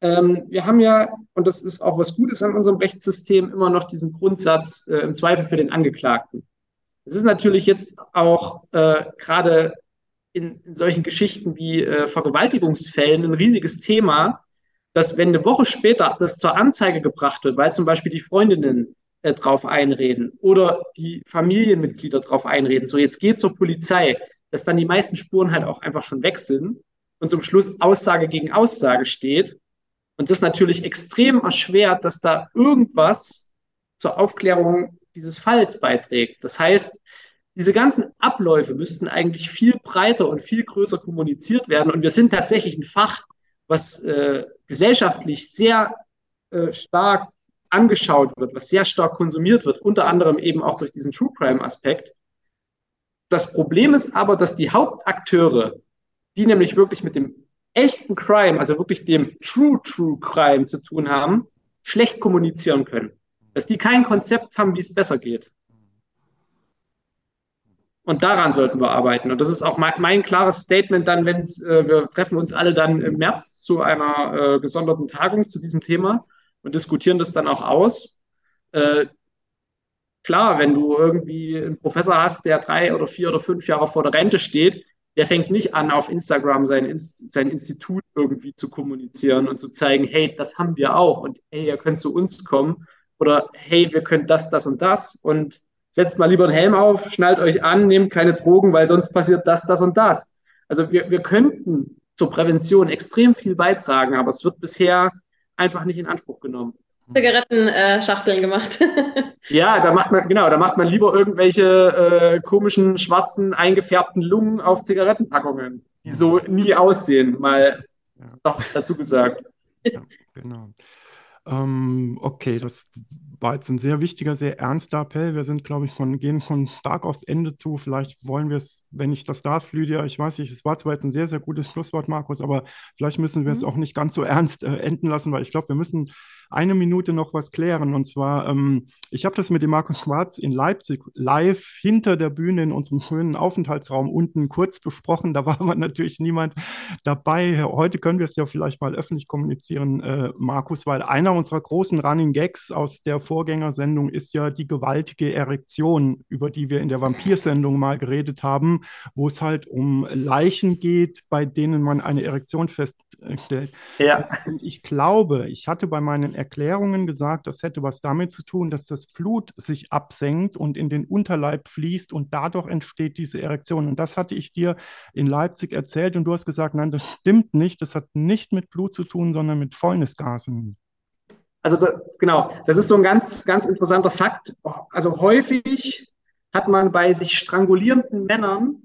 Ähm, wir haben ja, und das ist auch was Gutes an unserem Rechtssystem, immer noch diesen Grundsatz äh, im Zweifel für den Angeklagten. Es ist natürlich jetzt auch äh, gerade in, in, solchen Geschichten wie äh, Vergewaltigungsfällen ein riesiges Thema, dass wenn eine Woche später das zur Anzeige gebracht wird, weil zum Beispiel die Freundinnen äh, drauf einreden oder die Familienmitglieder drauf einreden, so jetzt geht zur Polizei, dass dann die meisten Spuren halt auch einfach schon weg sind und zum Schluss Aussage gegen Aussage steht und das natürlich extrem erschwert, dass da irgendwas zur Aufklärung dieses Falls beiträgt. Das heißt, diese ganzen Abläufe müssten eigentlich viel breiter und viel größer kommuniziert werden. Und wir sind tatsächlich ein Fach, was äh, gesellschaftlich sehr äh, stark angeschaut wird, was sehr stark konsumiert wird, unter anderem eben auch durch diesen True Crime Aspekt. Das Problem ist aber, dass die Hauptakteure, die nämlich wirklich mit dem echten Crime, also wirklich dem True True Crime zu tun haben, schlecht kommunizieren können. Dass die kein Konzept haben, wie es besser geht. Und daran sollten wir arbeiten. Und das ist auch mein, mein klares Statement dann, wenn äh, wir treffen uns alle dann im März zu einer äh, gesonderten Tagung zu diesem Thema und diskutieren das dann auch aus. Äh, klar, wenn du irgendwie einen Professor hast, der drei oder vier oder fünf Jahre vor der Rente steht, der fängt nicht an, auf Instagram sein, sein Institut irgendwie zu kommunizieren und zu zeigen, hey, das haben wir auch und hey, ihr könnt zu uns kommen oder hey, wir können das, das und das und setzt mal lieber einen Helm auf, schnallt euch an, nehmt keine Drogen, weil sonst passiert das, das und das. Also wir, wir könnten zur Prävention extrem viel beitragen, aber es wird bisher einfach nicht in Anspruch genommen. Zigarettenschachteln äh, gemacht. ja, da macht man, genau, da macht man lieber irgendwelche äh, komischen, schwarzen, eingefärbten Lungen auf Zigarettenpackungen, die so nie aussehen, mal ja. doch dazu gesagt. Ja, genau. Ähm, okay, das war jetzt ein sehr wichtiger, sehr ernster Appell. Wir sind, glaube ich, von, gehen von stark aufs Ende zu. Vielleicht wollen wir es, wenn ich das darf, Lydia, ich weiß nicht, es war zwar jetzt ein sehr, sehr gutes Schlusswort, Markus, aber vielleicht müssen wir mhm. es auch nicht ganz so ernst äh, enden lassen, weil ich glaube, wir müssen eine Minute noch was klären. Und zwar, ähm, ich habe das mit dem Markus Schwarz in Leipzig live hinter der Bühne in unserem schönen Aufenthaltsraum unten kurz besprochen. Da war aber natürlich niemand dabei. Heute können wir es ja vielleicht mal öffentlich kommunizieren, äh, Markus, weil einer unserer großen Running Gags aus der Vorgängersendung ist ja die gewaltige Erektion, über die wir in der Vampirsendung mal geredet haben, wo es halt um Leichen geht, bei denen man eine Erektion feststellt. Ja. Und ich glaube, ich hatte bei meinen Erklärungen gesagt, das hätte was damit zu tun, dass das Blut sich absenkt und in den Unterleib fließt und dadurch entsteht diese Erektion. Und das hatte ich dir in Leipzig erzählt und du hast gesagt, nein, das stimmt nicht. Das hat nicht mit Blut zu tun, sondern mit Fäulnisgasen. Also da, genau, das ist so ein ganz, ganz interessanter Fakt. Also häufig hat man bei sich strangulierenden Männern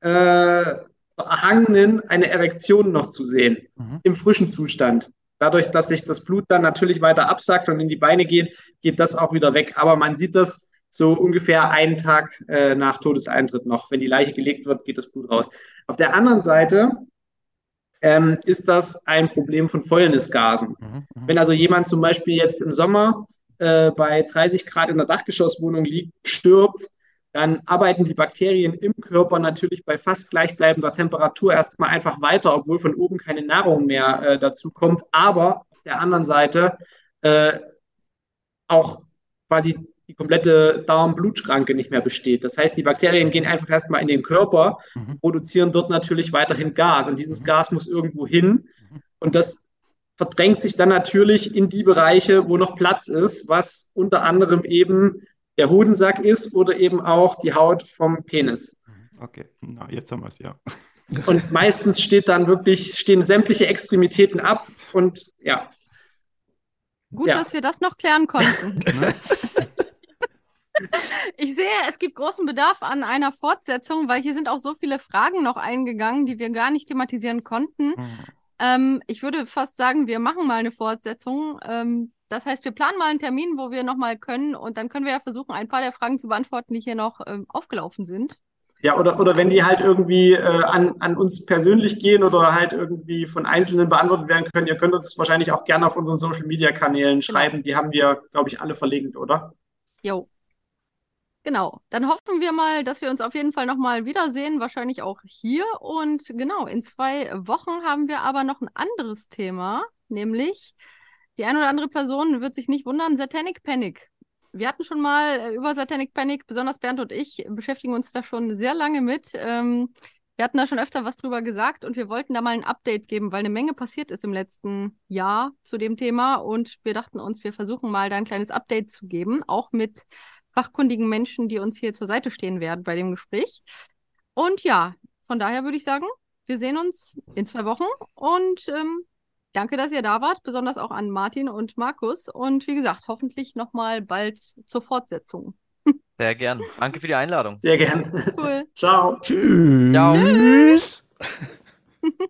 äh, Erhangenen eine Erektion noch zu sehen mhm. im frischen Zustand. Dadurch, dass sich das Blut dann natürlich weiter absackt und in die Beine geht, geht das auch wieder weg. Aber man sieht das so ungefähr einen Tag äh, nach Todeseintritt noch. Wenn die Leiche gelegt wird, geht das Blut raus. Auf der anderen Seite ähm, ist das ein Problem von Fäulnisgasen. Mhm, mhm, Wenn also jemand zum Beispiel jetzt im Sommer äh, bei 30 Grad in der Dachgeschosswohnung liegt, stirbt, dann arbeiten die Bakterien im Körper natürlich bei fast gleichbleibender Temperatur erstmal einfach weiter, obwohl von oben keine Nahrung mehr äh, dazu kommt. Aber auf der anderen Seite äh, auch quasi die komplette Darm-Blutschranke nicht mehr besteht. Das heißt, die Bakterien gehen einfach erstmal in den Körper, mhm. produzieren dort natürlich weiterhin Gas und dieses mhm. Gas muss irgendwo hin mhm. und das verdrängt sich dann natürlich in die Bereiche, wo noch Platz ist, was unter anderem eben der Hodensack ist oder eben auch die Haut vom Penis. Okay, na, jetzt haben wir es ja. Und meistens steht dann wirklich, stehen sämtliche Extremitäten ab und ja. Gut, ja. dass wir das noch klären konnten. ich sehe, es gibt großen Bedarf an einer Fortsetzung, weil hier sind auch so viele Fragen noch eingegangen, die wir gar nicht thematisieren konnten. Mhm. Ähm, ich würde fast sagen, wir machen mal eine Fortsetzung. Ähm, das heißt, wir planen mal einen Termin, wo wir nochmal können und dann können wir ja versuchen, ein paar der Fragen zu beantworten, die hier noch ähm, aufgelaufen sind. Ja, oder, oder wenn die halt irgendwie äh, an, an uns persönlich gehen oder halt irgendwie von Einzelnen beantwortet werden können, ihr könnt uns wahrscheinlich auch gerne auf unseren Social Media Kanälen genau. schreiben. Die haben wir, glaube ich, alle verlinkt, oder? Jo. Genau. Dann hoffen wir mal, dass wir uns auf jeden Fall nochmal wiedersehen, wahrscheinlich auch hier. Und genau, in zwei Wochen haben wir aber noch ein anderes Thema, nämlich die eine oder andere Person wird sich nicht wundern, Satanic Panic. Wir hatten schon mal äh, über Satanic Panic, besonders Bernd und ich beschäftigen uns da schon sehr lange mit. Ähm, wir hatten da schon öfter was drüber gesagt und wir wollten da mal ein Update geben, weil eine Menge passiert ist im letzten Jahr zu dem Thema und wir dachten uns, wir versuchen mal da ein kleines Update zu geben, auch mit fachkundigen Menschen, die uns hier zur Seite stehen werden bei dem Gespräch. Und ja, von daher würde ich sagen, wir sehen uns in zwei Wochen und ähm, Danke, dass ihr da wart, besonders auch an Martin und Markus. Und wie gesagt, hoffentlich nochmal bald zur Fortsetzung. Sehr gern. Danke für die Einladung. Sehr gern. Cool. Ciao. Tschüss. Ciao. Tschüss.